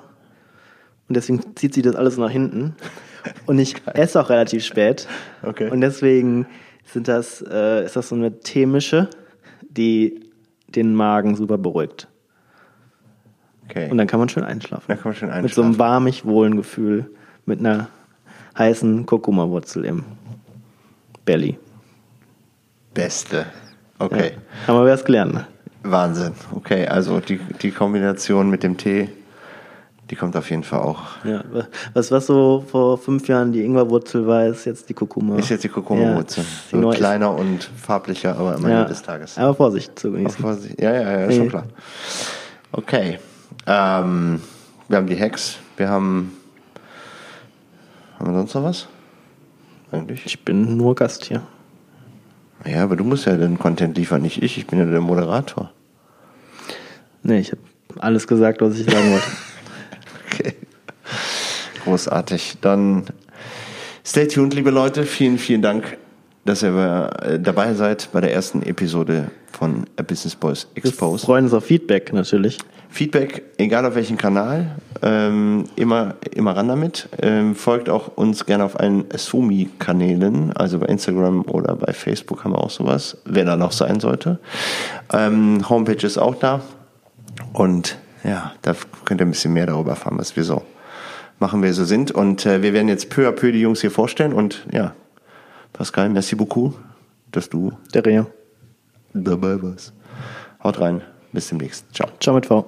und deswegen zieht sich das alles nach hinten. Und ich esse auch relativ spät. Okay. Und deswegen sind das, äh, ist das so eine Themische, die den Magen super beruhigt. Okay. Und dann kann man schön einschlafen. Da kann man schön Mit so einem einschlafen. warmig wohlen Gefühl, mit einer heißen Kurkuma-Wurzel im Belly. Beste. Okay. Ja. Haben wir was gelernt. ne? Wahnsinn. Okay, also die, die Kombination mit dem Tee, die kommt auf jeden Fall auch. Ja, was, was so vor fünf Jahren die Ingwerwurzel war, ist jetzt die Kurkuma. Ist jetzt die Kurkuma-Wurzel. Ja, so kleiner und farblicher, aber am Ende ja. des Tages. Aber Vorsicht zu genießen. Vorsicht. Ja, ja, ja, schon Nee. klar. Okay. Ähm, wir haben die Hacks, wir haben. Haben wir sonst noch was? Eigentlich? Ich bin nur Gast hier. Ja, aber du musst ja den Content liefern, nicht ich. Ich bin ja der Moderator. Nee, ich habe alles gesagt, was ich sagen wollte. Okay. Großartig. Dann stay tuned, liebe Leute. Vielen, vielen Dank, dass ihr äh, dabei seid bei der ersten Episode von A Business Boys Wir Exposed. freuen uns auf Feedback natürlich. Feedback, egal auf welchem Kanal, ähm, immer, immer ran damit. Ähm, folgt auch uns gerne auf allen Sumi-Kanälen, also bei Instagram oder bei Facebook haben wir auch sowas, wenn er noch sein sollte. Ähm, Homepage ist auch da. Und ja, da könnt ihr ein bisschen mehr darüber erfahren, was wir so machen, wir so sind. Und äh, wir werden jetzt peu à peu die Jungs hier vorstellen. Und ja, Pascal, merci beaucoup, dass du Der Rea. dabei warst. Haut rein, bis demnächst. Ciao. Ciao mit V.